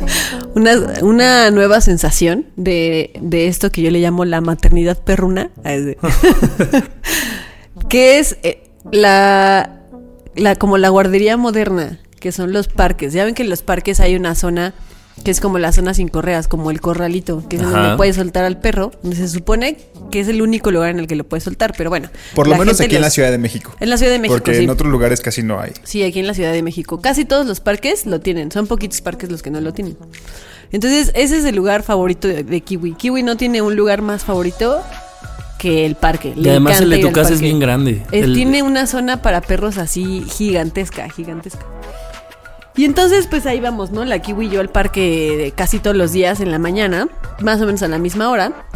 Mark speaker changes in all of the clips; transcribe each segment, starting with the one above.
Speaker 1: una, una nueva sensación de, de esto que yo le llamo la maternidad perruna. que es eh, la, la como la guardería moderna, que son los parques. Ya ven que en los parques hay una zona que es como la zona sin correas, como el corralito, que es
Speaker 2: Ajá.
Speaker 1: donde puedes soltar al perro, donde se supone que es el único lugar en el que lo puedes soltar, pero bueno.
Speaker 3: Por lo
Speaker 1: la
Speaker 3: menos
Speaker 1: gente
Speaker 3: aquí en la Ciudad de México.
Speaker 1: En la Ciudad de México,
Speaker 3: Porque
Speaker 1: sí.
Speaker 3: en otros lugares casi no hay.
Speaker 1: Sí, aquí en la Ciudad de México. Casi todos los parques lo tienen. Son poquitos parques los que no lo tienen. Entonces, ese es el lugar favorito de, de Kiwi. Kiwi no tiene un lugar más favorito que el parque.
Speaker 4: Y además el de tu casa es bien grande.
Speaker 1: Es-
Speaker 4: El-
Speaker 1: Tiene una zona para perros así gigantesca, gigantesca. Y entonces, pues ahí vamos, ¿no? La Kiwi y yo al parque casi todos los días en la mañana, más o menos a la misma hora.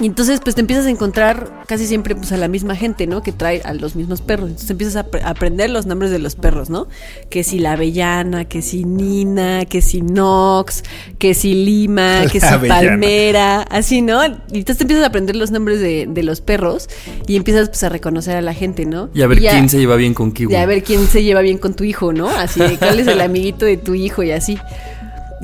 Speaker 1: Y entonces, pues te empiezas a encontrar casi siempre pues a la misma gente, ¿no? Que trae a los mismos perros. Entonces empiezas a apre- a aprender los nombres de los perros, ¿no? Que si la avellana, que si Nina, que si Nox, que si Lima,
Speaker 3: La
Speaker 1: que si
Speaker 3: avellana.
Speaker 1: Palmera, así, ¿no? Y entonces te empiezas a aprender los nombres de, de los perros y empiezas pues a reconocer a la gente, ¿no?
Speaker 4: Y a ver quién se lleva bien con Kiwi.
Speaker 1: y a ver quién se lleva bien con tu hijo, ¿no? Así de cuál es el amiguito de tu hijo y así.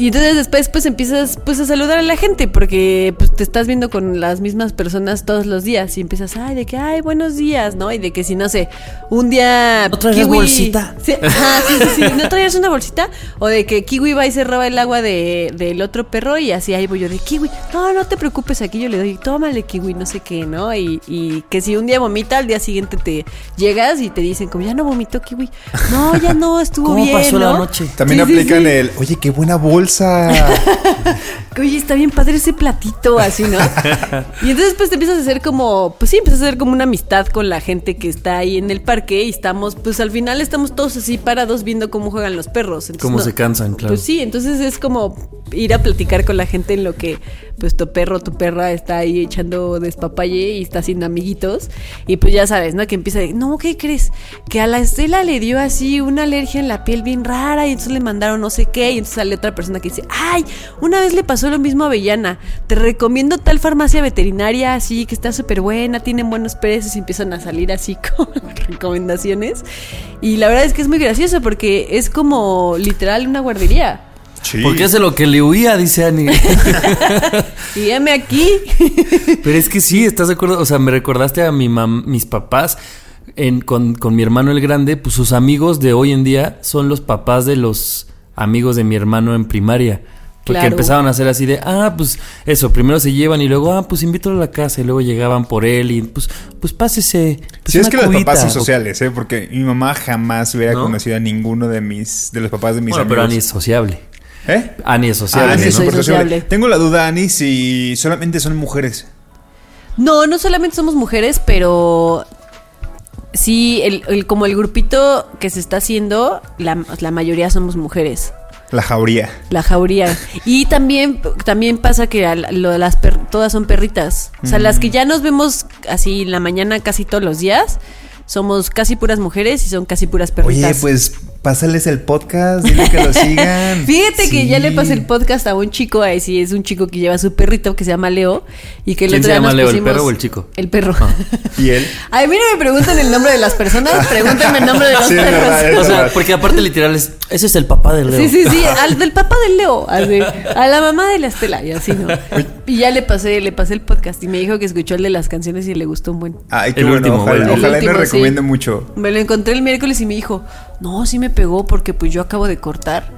Speaker 1: Y entonces después pues empiezas pues a saludar a la gente porque pues te estás viendo con las mismas personas todos los días y empiezas, ay, de que, ay, buenos días, ¿no? Y de que si, no sé, un día...
Speaker 4: ¿No traes bolsita?
Speaker 1: Sí, sí, sí, sí, ¿no traías una bolsita? O de que Kiwi va y se roba el agua de, del otro perro y así ahí voy yo de Kiwi, no, no te preocupes, aquí yo le doy, tómale Kiwi, no sé qué, ¿no? Y, y que si un día vomita, al día siguiente te llegas y te dicen como, ya no vomitó Kiwi. No, ya no, estuvo
Speaker 4: ¿Cómo
Speaker 1: bien,
Speaker 4: pasó la
Speaker 1: ¿no?
Speaker 4: noche?
Speaker 3: También
Speaker 1: Sí, sí,
Speaker 3: aplican
Speaker 1: sí.
Speaker 3: el, oye, qué buena bolsa.
Speaker 1: Que, oye, está bien padre ese platito, así, ¿no? y entonces pues te empiezas a hacer como, pues sí, empiezas a hacer como una amistad con la gente que está ahí en el parque y estamos, pues al final estamos todos así parados viendo cómo juegan los perros. Entonces,
Speaker 4: Cómo
Speaker 1: no-
Speaker 4: se cansan, claro.
Speaker 1: Pues sí, entonces es como ir a platicar con la gente en lo que pues tu perro, tu perra está ahí echando despapalle y está haciendo amiguitos y pues ya sabes, ¿no? Que empieza de, no, ¿qué crees? Que a la Estela le dio así una alergia en la piel bien rara y entonces le mandaron no sé qué y entonces sale otra persona que dice, ay, una vez le pasó lo mismo a Avellana, te recomiendo tal farmacia veterinaria así que está súper buena, tienen buenos precios y empiezan a salir así con recomendaciones y la verdad es que es muy gracioso porque es como literal una guardería.
Speaker 3: Sí.
Speaker 4: Porque hace lo que le huía, dice Ani.
Speaker 1: Y heme aquí.
Speaker 4: Pero es que sí, ¿estás de acuerdo? O sea, me recordaste a mi mam- mis papás en, con, con mi hermano el grande, pues sus amigos de hoy en día son los papás de los amigos de mi hermano en primaria. Porque
Speaker 1: Claro.
Speaker 4: empezaban a hacer así de, ah, pues eso, primero se llevan y luego, ah, pues invítalo a la casa y luego llegaban por él y pues, pues pásese. Pues
Speaker 3: Sí, es que los papás son sociales, ¿eh? Porque mi mamá jamás hubiera
Speaker 4: ¿No?
Speaker 3: conocido a ninguno de mis, de los papás de mis
Speaker 4: Bueno, pero Ani
Speaker 3: amigos.
Speaker 4: es sociable.
Speaker 3: ¿Eh?
Speaker 4: Ani es
Speaker 3: Ah,
Speaker 4: sociable,
Speaker 3: Ani es
Speaker 4: ¿no?
Speaker 3: sociable.
Speaker 1: sociable.
Speaker 3: Tengo la duda, Ani, si solamente son mujeres.
Speaker 1: No, no solamente somos mujeres, pero sí, el, el- como el grupito que se está haciendo, la, la mayoría somos mujeres.
Speaker 3: La jauría.
Speaker 1: La jauría. Y también, también pasa que a lo las per- todas son perritas. O sea, las que ya nos vemos así en la mañana casi todos los días, somos casi puras mujeres y son casi puras perritas.
Speaker 3: Oye, pues pásales el podcast, dile que lo sigan.
Speaker 1: Fíjate que ya le pasé el podcast a un chico, ahí sí es un chico que lleva su perrito que se llama Leo y que el
Speaker 4: ¿Quién
Speaker 1: otro
Speaker 4: se llama Leo, el perro o el chico?
Speaker 1: El perro.
Speaker 3: ¿Y él?
Speaker 1: A mí no me preguntan el nombre de las personas, pregúntenme el nombre de los
Speaker 3: Sí, es
Speaker 1: perros.
Speaker 3: verdad, es
Speaker 4: O sea,
Speaker 3: verdad.
Speaker 4: porque aparte literal es, ese es el papá de Leo.
Speaker 1: Sí, sí, sí, al del papá del Leo, así, a la mamá de la Estela y así, ¿no? Y ya le pasé, le pasé el podcast y me dijo que escuchó el de las canciones y le gustó un buen.
Speaker 3: Ay, qué
Speaker 4: El
Speaker 3: bueno.
Speaker 4: último,
Speaker 3: ojalá
Speaker 4: bueno.
Speaker 3: ojalá
Speaker 1: El
Speaker 3: y me
Speaker 1: sí.
Speaker 3: recomiende mucho.
Speaker 1: Me lo encontré el miércoles y me dijo, No, sí me pegó porque pues yo acabo de cortar.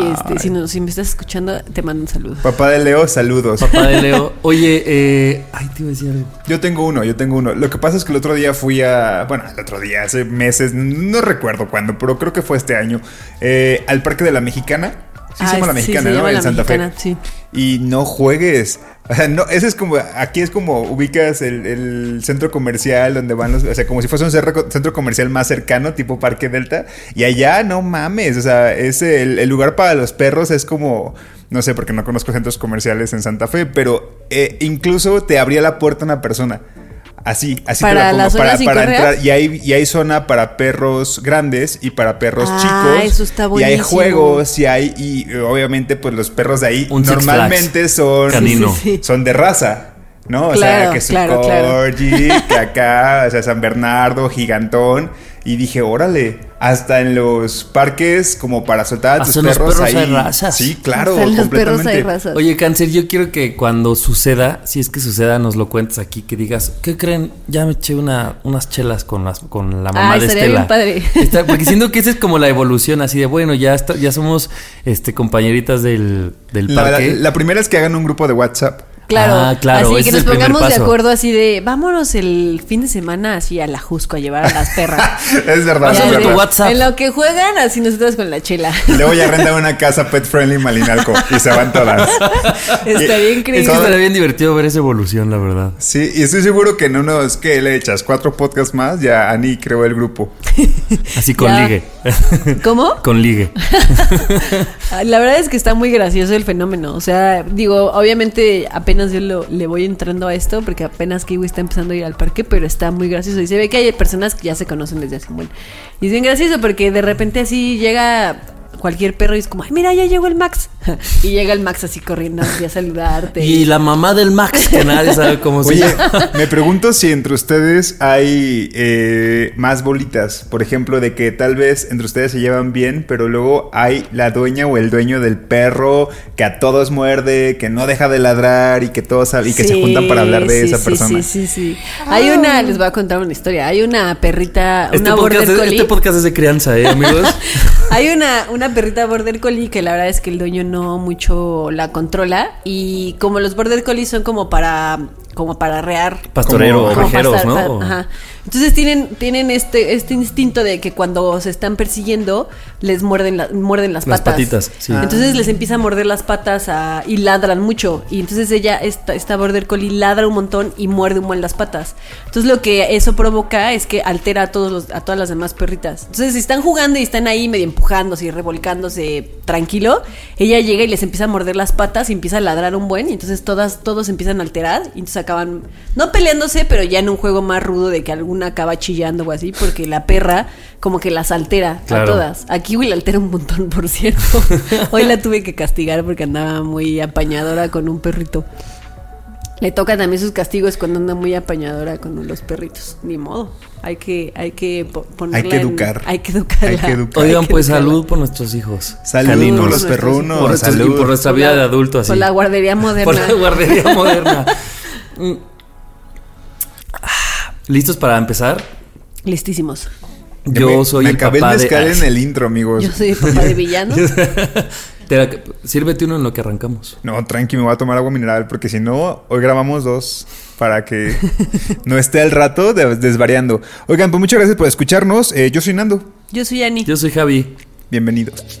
Speaker 1: Y este,
Speaker 3: Ay.
Speaker 1: si, no, si me estás escuchando, te mando un saludo.
Speaker 3: Papá de Leo, saludos.
Speaker 4: Papá de Leo. Oye, eh, ay, te iba a decir algo.
Speaker 3: Yo tengo uno, yo tengo uno. Lo que pasa es que el otro día fui a. Bueno, el otro día, hace meses, no recuerdo cuándo, pero creo que fue este año. eh, al Parque de la Mexicana. Sí, se
Speaker 1: Ah,
Speaker 3: llama la
Speaker 1: sí,
Speaker 3: Mexicana,
Speaker 1: se
Speaker 3: ¿no?
Speaker 1: llama
Speaker 3: En
Speaker 1: La
Speaker 3: Santa
Speaker 1: Mexicana,
Speaker 3: Fe.
Speaker 1: sí.
Speaker 3: Y no juegues. O sea, no, ese es como. Aquí es como ubicas el, el centro comercial donde van los. O sea, como si fuese un centro comercial más cercano, tipo Parque Delta. Y allá, no mames. O sea, es el, el lugar para los perros es como. No sé, porque no conozco centros comerciales en Santa Fe, pero eh, incluso te abría la puerta una persona. Así, así
Speaker 1: ¿Para
Speaker 3: te la pongo, para, entrar. Y hay, y hay zona para perros grandes y para perros
Speaker 1: Ah,
Speaker 3: chicos.
Speaker 1: eso está
Speaker 3: Y hay juegos, y hay, y obviamente, pues los perros de ahí
Speaker 4: Un
Speaker 3: normalmente son,
Speaker 4: Canino.
Speaker 1: Sí, sí, sí.
Speaker 3: son de raza. ¿No? o sea, que su
Speaker 1: claro, claro.
Speaker 3: corgi, que acá, o sea, San Bernardo, gigantón. Y dije, órale, hasta en los parques, como para soltar a tus perros,
Speaker 4: perros
Speaker 3: ahí.
Speaker 4: hay razas.
Speaker 3: Sí, claro,
Speaker 1: Hasta en los perros
Speaker 3: completamente.
Speaker 1: hay razas.
Speaker 4: Oye, Cáncer, yo quiero que cuando suceda, si es que suceda, nos lo cuentes aquí, que digas, ¿qué creen? Ya me eché una, unas chelas con, las, con la mamá
Speaker 1: Ay,
Speaker 4: de Estela.
Speaker 1: bien padre.
Speaker 4: Está- porque siento que esa es como la evolución, así de, bueno, ya, está, ya somos este, compañeritas del, del
Speaker 3: La, la-
Speaker 4: parque.
Speaker 3: la primera es que hagan un grupo de WhatsApp.
Speaker 1: Claro,
Speaker 4: Ah, claro,
Speaker 1: así que nos pongamos de acuerdo así de vámonos el fin de semana así a la Jusco a llevar a las perras.
Speaker 3: es verdad,
Speaker 4: Pásame tu. WhatsApp.
Speaker 1: En lo que juegan, así nosotros con la chela.
Speaker 3: Y luego ya rentan una casa pet friendly en Malinalco y se van todas.
Speaker 1: Estaría
Speaker 3: Y-
Speaker 1: increíble.
Speaker 4: Es que estaría bien divertido ver esa evolución, la verdad.
Speaker 3: Sí, y estoy seguro que en unos que le echas cuatro podcasts más, ya Ani creó el grupo.
Speaker 4: Así con
Speaker 1: Ya.
Speaker 4: ligue.
Speaker 1: ¿Cómo?
Speaker 4: con ligue.
Speaker 1: La verdad es que está muy gracioso el fenómeno. O sea, digo, obviamente apenas yo le voy entrando a esto porque apenas Kiwi está empezando a ir al parque, pero está muy gracioso. Y se ve que hay personas que ya se conocen desde hace un buen. Y es bien gracioso porque de repente así llega cualquier perro y es como, ay, mira, ya llegó el Max. y llega el Max así corriendo así a saludarte.
Speaker 4: Y la mamá del Max, que nadie sabe cómo se
Speaker 3: Oye,
Speaker 4: llama.
Speaker 3: me pregunto si entre ustedes hay eh, más bolitas. Por ejemplo, de que tal vez entre ustedes se llevan bien, pero luego hay la dueña o el dueño del perro que a todos muerde, que no deja de ladrar y que todos y que se juntan para hablar de
Speaker 1: sí,
Speaker 3: esa
Speaker 1: sí,
Speaker 3: persona.
Speaker 1: Sí, sí, sí. Hay una, les voy a contar una historia. Hay una perrita,
Speaker 4: Este
Speaker 1: una border
Speaker 4: podcast, es,
Speaker 1: collie.
Speaker 4: este podcast es de crianza, ¿eh, amigos?
Speaker 1: Hay una, una perrita border collie que la verdad es que el dueño no mucho la controla y como los border collie son como para como para arrear
Speaker 4: Pastorero
Speaker 3: Como-
Speaker 4: o
Speaker 1: como pastar-
Speaker 4: ¿no?
Speaker 1: pa- ajá. Entonces tienen, tienen este, este instinto de que cuando se están persiguiendo, les muerden, la- muerden las
Speaker 4: Las
Speaker 1: patas.
Speaker 4: patitas, sí.
Speaker 1: Entonces les empieza a morder las patas a- y ladran mucho. Y entonces ella, esta, esta border collie, ladra un montón y muerde un buen las patas. Entonces lo que eso provoca es que altera a, todos los, a todas las demás perritas. Entonces si están jugando y están ahí medio empujándose y revolcándose tranquilo, ella llega y les empieza a morder las patas y empieza a ladrar un buen. Y entonces todas, todos empiezan a alterar y entonces acaban, no peleándose, pero ya en un juego más rudo de que alguna acaba chillando o así, porque la perra como que las altera
Speaker 4: Claro.
Speaker 1: a todas. A Kiwi la altera un montón, por cierto. Hoy la tuve que castigar porque andaba muy apañadora con un perrito. Le toca también sus castigos cuando anda muy apañadora con los perritos. Ni modo. Hay que, hay que po- ponerla
Speaker 3: Hay que
Speaker 1: en-
Speaker 3: educar.
Speaker 1: hay que educarla.
Speaker 3: Hay que educar.
Speaker 4: Oigan,
Speaker 1: Hay que
Speaker 4: pues
Speaker 1: educarla.
Speaker 4: salud por nuestros hijos.
Speaker 3: Salud
Speaker 4: caninos.
Speaker 3: por los perrunos.
Speaker 4: por, nuestros- y
Speaker 3: salud.
Speaker 4: por nuestra
Speaker 1: Por
Speaker 4: vida
Speaker 1: la-
Speaker 4: de adulto así.
Speaker 1: Por la guardería moderna.
Speaker 4: Por la guardería moderna. ¿Listos para empezar?
Speaker 1: Listísimos.
Speaker 4: Yo
Speaker 3: me-
Speaker 4: soy
Speaker 3: me
Speaker 4: el
Speaker 3: acabé
Speaker 4: papá
Speaker 3: el
Speaker 4: de...
Speaker 3: mezcal en el intro, amigos.
Speaker 1: Yo soy el papá de villano.
Speaker 4: Te- Sírvete uno en lo que arrancamos.
Speaker 3: No, tranqui, me voy a tomar agua mineral porque si no, hoy grabamos dos para que no esté al rato de- desvariando. Oigan, pues muchas gracias por escucharnos. Eh, yo soy Nando.
Speaker 1: Yo soy Ani.
Speaker 4: Yo soy Javi.
Speaker 3: Bienvenidos.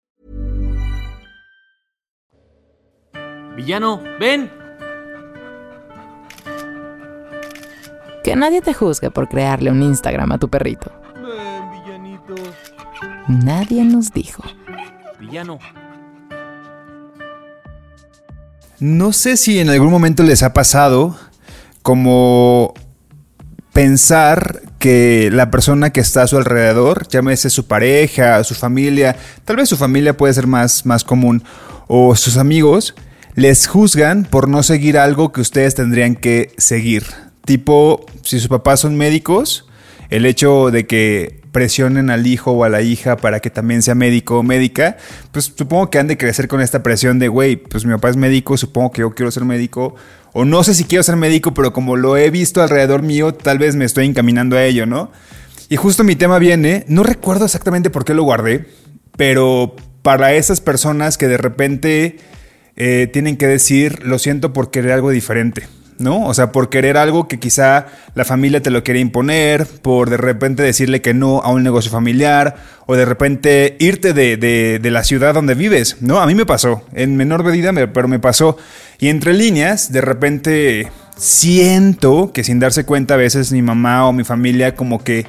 Speaker 4: Villano, ven.
Speaker 5: Que nadie te juzgue por crearle un Instagram a tu perrito.
Speaker 4: Ven, villanito.
Speaker 5: Nadie nos dijo.
Speaker 4: Villano.
Speaker 3: No sé si en algún momento les ha pasado como pensar que la persona que está a su alrededor, llámese su pareja, su familia, tal vez su familia puede ser más, más común, o sus amigos, les juzgan por no seguir algo que ustedes tendrían que seguir. Tipo, si sus papás son médicos, el hecho de que presionen al hijo o a la hija para que también sea médico o médica, pues supongo que han de crecer con esta presión de, güey, pues mi papá es médico, supongo que yo quiero ser médico, o no sé si quiero ser médico, pero como lo he visto alrededor mío, tal vez me estoy encaminando a ello, ¿no? Y justo mi tema viene, no recuerdo exactamente por qué lo guardé, pero para esas personas que de repente eh, tienen que decir, lo siento por querer algo diferente. ¿no? O sea, por querer algo que quizá la familia te lo quiere imponer, por de repente decirle que no a un negocio familiar, o de repente irte de, de, la ciudad donde vives, ¿no? A mí me pasó, en menor medida, pero me pasó. Y entre líneas, de repente siento que sin darse cuenta a veces mi mamá o mi familia como que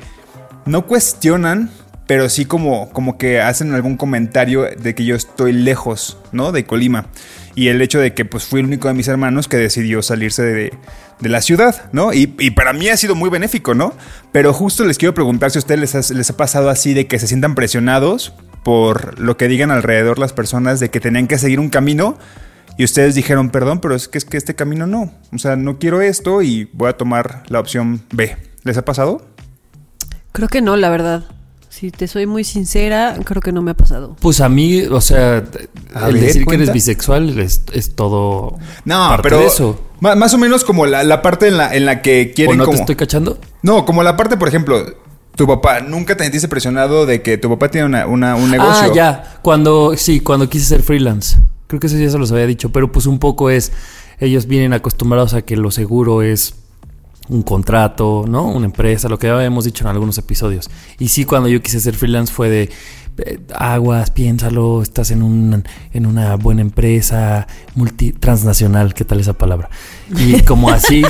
Speaker 3: no cuestionan, pero sí como, como que hacen algún comentario de que yo estoy lejos, ¿no? De Colima y el hecho de que pues fui el único de mis hermanos que decidió salirse de, la ciudad, ¿no? Y, para mí ha sido muy benéfico, ¿no? Pero justo les quiero preguntar si a ustedes les ha, les ha pasado así de que se sientan presionados por lo que digan alrededor las personas de que tenían que seguir un camino y ustedes dijeron, perdón, pero es que, es que este camino no. O sea, no quiero esto y voy a tomar la opción B. ¿Les ha pasado?
Speaker 1: Creo que no, la verdad. Si te soy muy sincera, creo que no me ha pasado.
Speaker 4: Pues a mí, o sea, al decir que eres bisexual es, todo.
Speaker 3: No, pero. eso. Más o menos como la, parte en la, en la que quieren.
Speaker 4: ¿O
Speaker 3: no
Speaker 4: te estoy cachando?
Speaker 3: No, como la parte, por ejemplo, tu papá, nunca te sentiste presionado de que tu papá tiene una, una, un negocio.
Speaker 4: Ah, ya. Cuando, sí, cuando quise ser freelance. Creo que eso ya se los había dicho, pero pues un poco es. Ellos vienen acostumbrados a que lo seguro es un contrato, ¿no? Una empresa, lo que ya habíamos dicho en algunos episodios. Y sí, cuando yo quise ser freelance fue de aguas, piénsalo, estás en, un, en una buena empresa multi transnacional, ¿qué tal esa palabra? Y como así,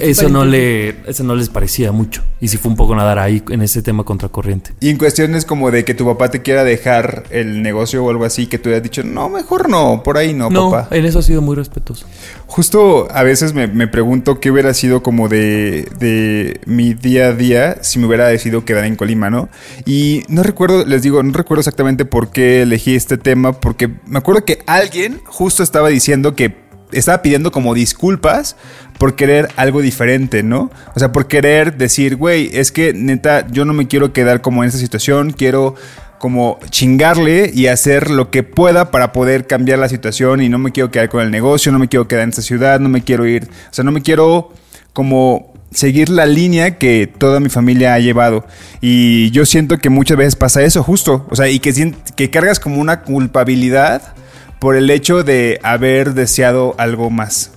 Speaker 4: eso no le eso no les parecía mucho. Y sí fue un poco nadar ahí en ese tema contracorriente.
Speaker 3: Y en cuestiones como de que tu papá te quiera dejar el negocio o algo así, que tú hayas dicho, no, mejor no, por ahí no,
Speaker 4: no
Speaker 3: papá.
Speaker 4: En eso ha sido muy respetuoso.
Speaker 3: Justo a veces me, me pregunto qué hubiera sido como de, de mi día a día si me hubiera decidido quedar en Colima, ¿no? Y no recuerdo, les digo, no recuerdo exactamente por qué elegí este tema, porque me acuerdo que alguien justo estaba diciendo que estaba pidiendo como disculpas por querer algo diferente, ¿no? O sea, por querer decir, güey, es que neta, yo no me quiero quedar como en esta situación, quiero como chingarle y hacer lo que pueda para poder cambiar la situación y no me quiero quedar con el negocio, no me quiero quedar en esta ciudad, no me quiero ir, o sea, no me quiero como seguir la línea que toda mi familia ha llevado. Y yo siento que muchas veces pasa eso, justo. O sea, y que, que cargas como una culpabilidad por el hecho de haber deseado algo más.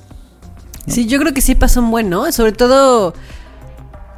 Speaker 1: Sí, yo creo que sí pasó un buen, ¿no? Sobre todo,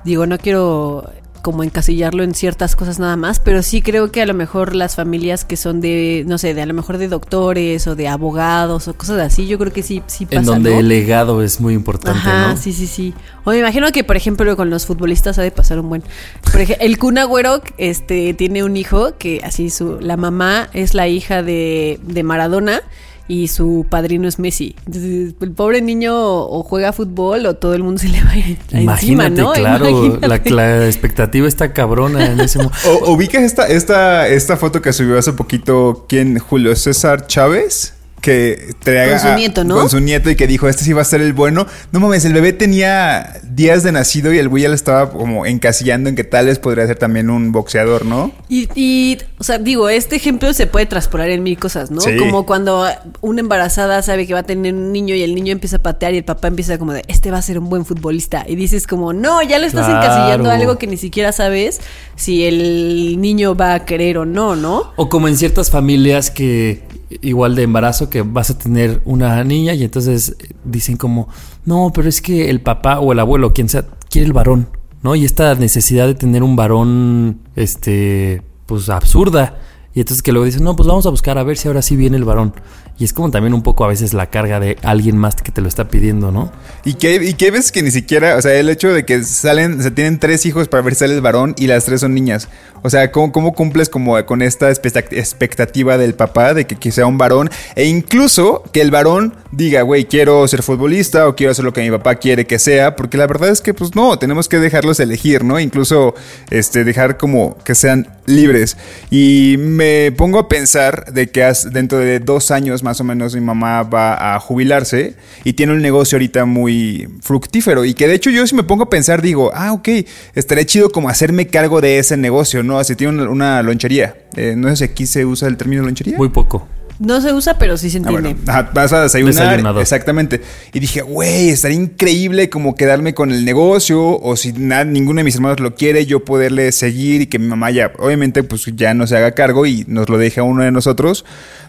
Speaker 1: digo, no quiero como encasillarlo en ciertas cosas nada más, pero sí creo que a lo mejor las familias que son de, no sé, de a lo mejor de doctores o de abogados o cosas así, yo creo que sí, sí pasa.
Speaker 4: En donde el legado es muy importante,
Speaker 1: Ajá, sí, sí, sí. O me imagino que, por ejemplo, con los futbolistas ha de pasar un buen. Por ejemplo, el Kun Agüero este, tiene un hijo que así su, la mamá es la hija de, de Maradona y su padrino es Messi. Entonces, el pobre niño o juega fútbol o todo el mundo se le va a ir
Speaker 4: Imagínate,
Speaker 1: encima, ¿no?
Speaker 4: claro, La, expectativa está cabrona en ese momento.
Speaker 3: ¿Ubicas esta, esta, esta foto que subió hace poquito quién? Julio César Chávez? Que
Speaker 1: con su nieto, ¿no?
Speaker 3: Con su nieto y que dijo, este sí va a ser el bueno. No mames, el bebé tenía días de nacido y el güey ya le estaba como encasillando en que tal vez podría ser también un boxeador, ¿no?
Speaker 1: Y, y o sea, digo, este ejemplo se puede traspolar en mil cosas, ¿no? Como cuando una embarazada sabe que va a tener un niño y el niño empieza a patear y el papá empieza como de, este va a ser un buen futbolista. Y dices como, no, ya le estás encasillando algo que ni siquiera sabes si el niño va a querer o no, ¿no?
Speaker 4: O como en ciertas familias que igual de embarazo que vas a tener una niña y entonces dicen como, no, pero es que el papá o el abuelo, quien sea, quiere el varón, ¿no? Y esta necesidad de tener un varón, este, pues absurda. Y entonces que luego dicen, no, pues vamos a buscar a ver si ahora sí viene el varón. Y es como también un poco a veces la carga de alguien más que te lo está pidiendo, ¿no?
Speaker 3: Y que, y que ves que ni siquiera, o sea, el hecho de que salen, se tienen tres hijos para ver si sale el varón y las tres son niñas. O sea, ¿cómo, cómo cumples como con esta expectativa del papá de que, que sea un varón? E incluso que el varón diga, güey, quiero ser futbolista o quiero hacer lo que mi papá quiere que sea, porque la verdad es que pues no, tenemos que dejarlos elegir, ¿no? Incluso este dejar como que sean libres. Y me pongo a pensar de que dentro de dos años más o menos mi mamá va a jubilarse y tiene un negocio ahorita muy fructífero y que de hecho yo si me pongo a pensar digo, ah, ok, estaría chido como hacerme cargo de ese negocio, ¿no? Así tiene una, una lonchería. Eh, no sé si aquí se usa el término lonchería.
Speaker 4: Muy poco.
Speaker 1: No se usa, pero sí se
Speaker 3: Ah,
Speaker 1: entiende.
Speaker 3: bueno, ajá, vas a desayunar. Exactamente. Y dije, güey, estaría increíble como quedarme con el negocio o si na- ninguno de mis hermanos lo quiere, yo poderle seguir y que mi mamá ya, obviamente, pues ya no se haga cargo y nos lo deje a uno de nosotros.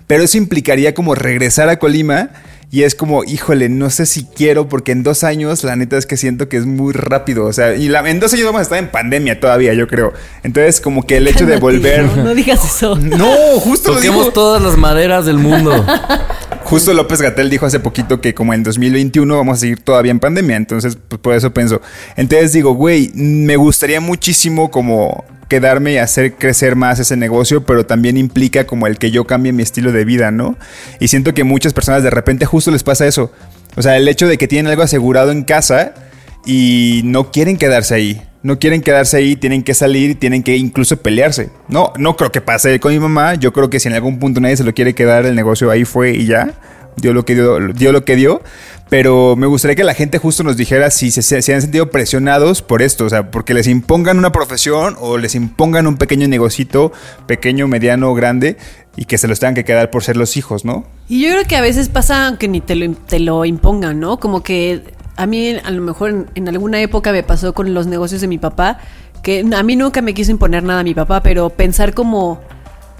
Speaker 3: Pero eso implicaría como regresar a Colima y es como, híjole, no sé si quiero porque en dos años la neta es que siento que es muy rápido. O sea, y la- en dos años vamos a estar en pandemia todavía, yo creo. Entonces, como que el hecho de volver...
Speaker 1: No, no digas eso.
Speaker 3: No, justo lo
Speaker 4: todas las maderas del mundo.
Speaker 3: Justo López Gatel dijo hace poquito que como en 2021 vamos a seguir todavía en pandemia, entonces pues por eso pienso. Entonces digo, güey, me gustaría muchísimo como quedarme y hacer crecer más ese negocio, pero también implica como el que yo cambie mi estilo de vida, ¿no? Y siento que muchas personas de repente justo les pasa eso. O sea, el hecho de que tienen algo asegurado en casa y no quieren quedarse ahí. No quieren quedarse ahí, tienen que salir, tienen que incluso pelearse. No, no creo que pase con mi mamá. Yo creo que si en algún punto nadie se lo quiere quedar, el negocio ahí fue y ya. Dio lo que dio, dio lo que dio. Pero me gustaría que la gente justo nos dijera si se, se han sentido presionados por esto. O sea, porque les impongan una profesión o les impongan un pequeño negocito, pequeño, mediano, grande, y que se los tengan que quedar por ser los hijos, ¿no?
Speaker 1: Y yo creo que a veces pasa aunque ni te lo, te lo impongan, ¿no? Como que a mí a lo mejor en, en alguna época me pasó con los negocios de mi papá, que a mí nunca me quiso imponer nada a mi papá, pero pensar como,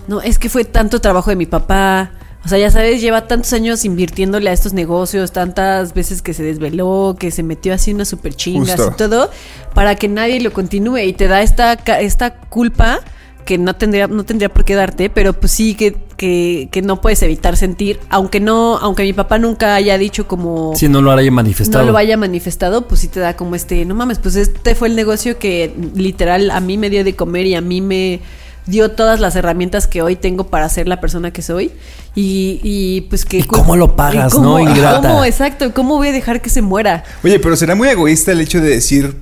Speaker 1: no, es que fue tanto trabajo de mi papá. O sea, ya sabes, lleva tantos años invirtiéndole a estos negocios, tantas veces que se desveló, que se metió así unas super chingas
Speaker 3: Justo.
Speaker 1: y todo, para que nadie lo continúe. Y te da esta, esta culpa que no tendría, no tendría por qué darte, pero pues sí que, que, que no puedes evitar sentir, aunque no, aunque mi papá nunca haya dicho como
Speaker 4: Si no lo haya manifestado.
Speaker 1: no lo haya manifestado, pues sí te da como este, no mames, pues este fue el negocio que literal a mí me dio de comer y a mí me dio todas las herramientas que hoy tengo para ser la persona que soy y, y pues que
Speaker 4: ¿Y cómo lo pagas,
Speaker 1: y
Speaker 4: no, ingrata?
Speaker 1: ¿Cómo, exacto, cómo voy a dejar que se muera?
Speaker 3: Oye, pero será muy egoísta el hecho de decir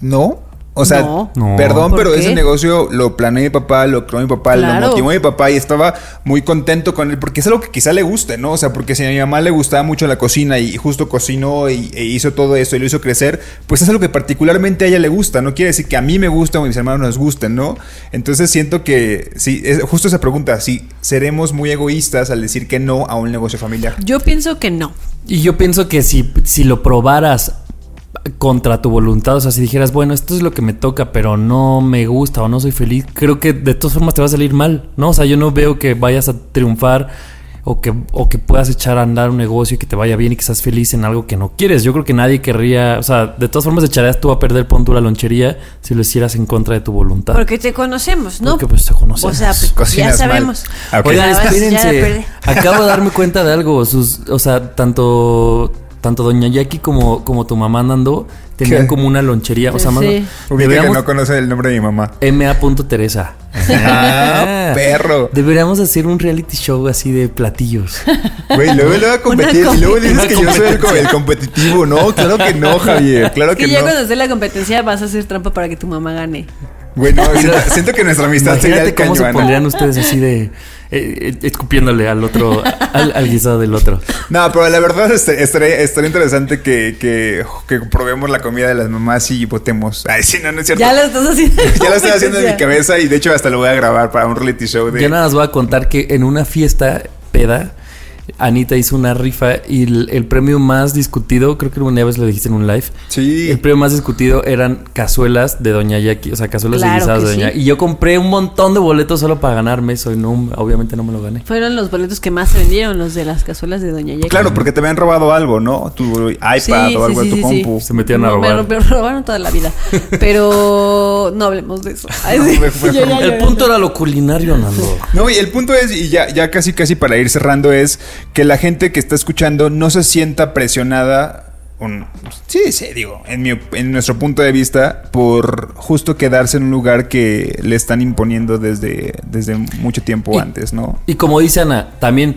Speaker 3: no. O sea,
Speaker 1: No.
Speaker 4: No.
Speaker 3: perdón,
Speaker 1: ¿Por
Speaker 3: pero
Speaker 1: qué?
Speaker 3: ese negocio lo planeó mi papá, lo creó mi papá,
Speaker 1: Claro.
Speaker 3: lo motivó mi papá y estaba muy contento con él porque es algo que quizá le guste, ¿no? O sea, porque si a mi mamá le gustaba mucho la cocina y justo cocinó y, e hizo todo esto y lo hizo crecer, pues es algo que particularmente a ella le gusta. No quiere decir que a mí me gusta o a mis hermanos nos gusten, ¿no? Entonces siento que, sí, es justo esa pregunta, si seremos muy egoístas al decir que no a un negocio familiar.
Speaker 1: Yo pienso que no.
Speaker 4: Y yo pienso que si, si lo probaras contra tu voluntad, o sea, si dijeras, bueno, esto es lo que me toca, pero no me gusta o no soy feliz, creo que de todas formas te va a salir mal, ¿no? O sea, yo no veo que vayas a triunfar o que, o que puedas echar a andar un negocio y que te vaya bien y que seas feliz en algo que no quieres. Yo creo que nadie querría, o sea, de todas formas echarías tú a perder pon tú la lonchería si lo hicieras en contra de tu voluntad.
Speaker 1: Porque te conocemos, ¿no?
Speaker 4: Porque, pues, te conocemos.
Speaker 1: O sea, pues, ya sabemos.
Speaker 3: Ah.
Speaker 4: Oigan, espérense. Acabo de darme cuenta de algo. Sus, o sea, tanto, tanto Doña Jackie como, como tu mamá Nando tenían
Speaker 3: ¿Qué?
Speaker 4: como una lonchería. O sea,
Speaker 1: Sí.
Speaker 4: mano,
Speaker 3: Ubica que
Speaker 4: deberíamos
Speaker 3: no conoce el nombre de mi mamá.
Speaker 4: MA. Teresa.
Speaker 3: Ah, perro.
Speaker 4: Deberíamos hacer un reality show así de platillos.
Speaker 3: Güey, luego le va a competir y luego dices que yo soy el, el competitivo. No, claro que no, Javier. Claro
Speaker 1: Que
Speaker 3: que
Speaker 1: ya
Speaker 3: no.
Speaker 1: cuando esté la competencia vas a hacer trampa para que tu mamá gane.
Speaker 3: Güey, no, siento, siento que nuestra amistad sería
Speaker 4: Imagínate
Speaker 3: el
Speaker 4: cómo se
Speaker 3: cañón.
Speaker 4: pondrían ustedes así de eh, eh, escupiéndole al otro, al, al guisado del otro.
Speaker 3: No, pero la verdad este- estaría, estaría interesante que, que, que probemos la comida de las mamás y votemos. Ay, sí, no, no es cierto.
Speaker 1: Ya lo estás haciendo.
Speaker 3: Ya lo estoy haciendo en mi cabeza y de hecho hasta lo voy a grabar para un reality show de...
Speaker 4: Yo nada más voy a contar que en una fiesta peda, Anita hizo una rifa y el, el premio más discutido, creo que una vez lo dijiste en un live.
Speaker 3: Sí.
Speaker 4: El premio más discutido eran cazuelas de Doña Jackie, o sea, cazuelas
Speaker 1: Claro que
Speaker 4: de Doña
Speaker 1: sí.
Speaker 4: Y yo compré un montón de boletos solo para ganarme eso y no, obviamente no me lo gané.
Speaker 1: Fueron los boletos que más se vendieron, los de las cazuelas de Doña Jackie.
Speaker 3: Claro, porque te habían robado algo, ¿no? Tu iPad
Speaker 1: Sí,
Speaker 3: o algo
Speaker 1: sí,
Speaker 3: de tu
Speaker 1: sí, sí,
Speaker 3: compu.
Speaker 4: Se metieron a robar.
Speaker 1: Me, robaron toda la vida. Pero no hablemos de eso. Ay, ya, ya,
Speaker 4: El
Speaker 1: ya.
Speaker 4: punto era lo culinario, Nando.
Speaker 3: No, y el punto es, y ya, ya casi casi para ir cerrando, es que la gente que está escuchando no se sienta presionada. un- sí, sí, digo, en, mi, en nuestro punto de vista, por justo quedarse en un lugar que le están imponiendo desde, desde mucho tiempo
Speaker 4: Y-
Speaker 3: antes, ¿no?
Speaker 4: Y como dice Ana, también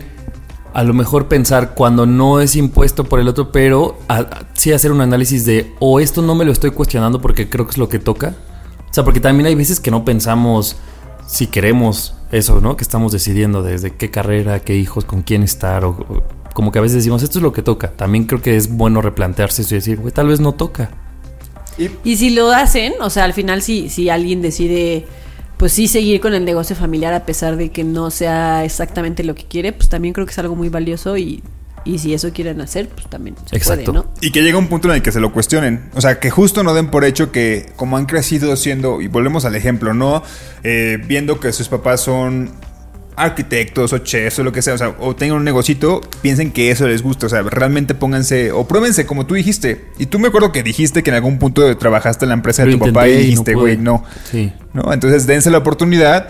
Speaker 4: a lo mejor pensar cuando no es impuesto por el otro, pero a- a- sí hacer un análisis de, o esto no me lo estoy cuestionando porque creo que es lo que toca. O sea, porque también hay veces que no pensamos si queremos eso, ¿no? Que estamos decidiendo desde qué carrera, qué hijos, con quién estar, o, o como que a veces decimos, esto es lo que toca. También creo que es bueno replantearse eso y decir, güey, tal vez no toca.
Speaker 1: Y si lo hacen, o sea, al final si, si alguien decide, pues sí, seguir con el negocio familiar a pesar de que no sea exactamente lo que quiere, pues también creo que es algo muy valioso y, y si eso quieren hacer, pues también se
Speaker 4: Exacto.
Speaker 1: puede, ¿no?
Speaker 3: Y que llega un punto en el que se lo cuestionen. O sea, que justo no den por hecho que como han crecido siendo, y volvemos al ejemplo, ¿no? Eh, viendo que sus papás son arquitectos o chefs o lo que sea, o sea, o tengan un negocito, piensen que eso les gusta, o sea, realmente pónganse o pruébense como tú dijiste. Y tú me acuerdo que dijiste que en algún punto trabajaste en la empresa de
Speaker 4: Lo
Speaker 3: tu papá y
Speaker 4: no
Speaker 3: dijiste, güey, no.
Speaker 4: Sí.
Speaker 3: ¿No? Entonces dense la oportunidad,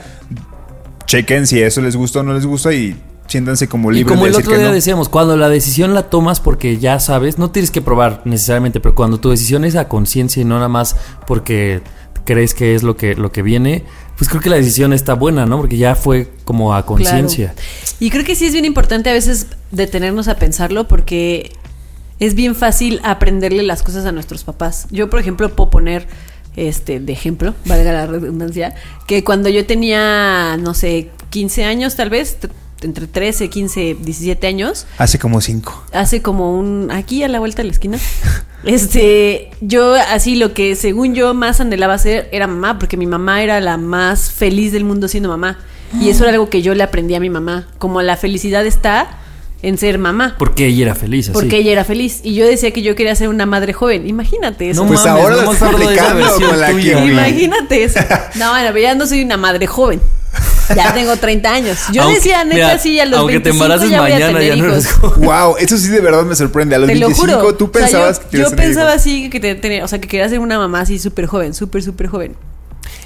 Speaker 3: chequen si eso les gusta o no les gusta y siéntanse como
Speaker 4: Y
Speaker 3: libres
Speaker 4: como
Speaker 3: de
Speaker 4: el
Speaker 3: decir
Speaker 4: otro día
Speaker 3: no.
Speaker 4: decíamos, cuando la decisión la tomas porque ya sabes, no tienes que probar necesariamente, pero cuando tu decisión es a conciencia y no nada más porque crees que es lo que, lo que viene, pues creo que la decisión está buena, ¿no? Porque ya fue como a conciencia.
Speaker 1: Y creo que sí es bien importante a veces detenernos a pensarlo porque es bien fácil aprenderle las cosas a nuestros papás. Yo, por ejemplo, puedo poner este de ejemplo, valga la redundancia, que cuando yo tenía, no sé, 15 años tal vez, entre 13, 15, 17 años,
Speaker 3: Hace como cinco.
Speaker 1: hace como un aquí a la vuelta de la esquina. Este, yo así lo que según yo más anhelaba ser era mamá, porque mi mamá era la más feliz del mundo siendo mamá. Y eso era algo que yo le aprendí a mi mamá, como la felicidad está en ser mamá.
Speaker 4: Porque ella era feliz, así.
Speaker 1: Porque ella era feliz. Y yo decía que yo quería ser una madre joven. Imagínate eso.
Speaker 4: No
Speaker 3: Pues
Speaker 4: mames,
Speaker 3: ahora
Speaker 4: no
Speaker 3: lo con la
Speaker 4: güey.
Speaker 1: Imagínate eso. No, bueno, pero ya no soy una madre joven. Ya tengo 30 años. Yo
Speaker 4: Aunque-
Speaker 1: decía, neta,
Speaker 4: mira,
Speaker 1: sí, a los
Speaker 4: aunque te
Speaker 1: 25
Speaker 4: embaraces
Speaker 1: ya voy a
Speaker 4: mañana,
Speaker 1: tener
Speaker 4: ya no
Speaker 1: hijos.
Speaker 3: Wow, eso sí de verdad me sorprende. A los
Speaker 1: Te lo
Speaker 3: 25
Speaker 1: juro.
Speaker 3: tú
Speaker 1: O sea,
Speaker 3: pensabas
Speaker 1: yo,
Speaker 3: que
Speaker 1: yo
Speaker 3: tener
Speaker 1: pensaba así que te- tener, o sea, que quería ser una mamá así súper joven, súper, súper joven.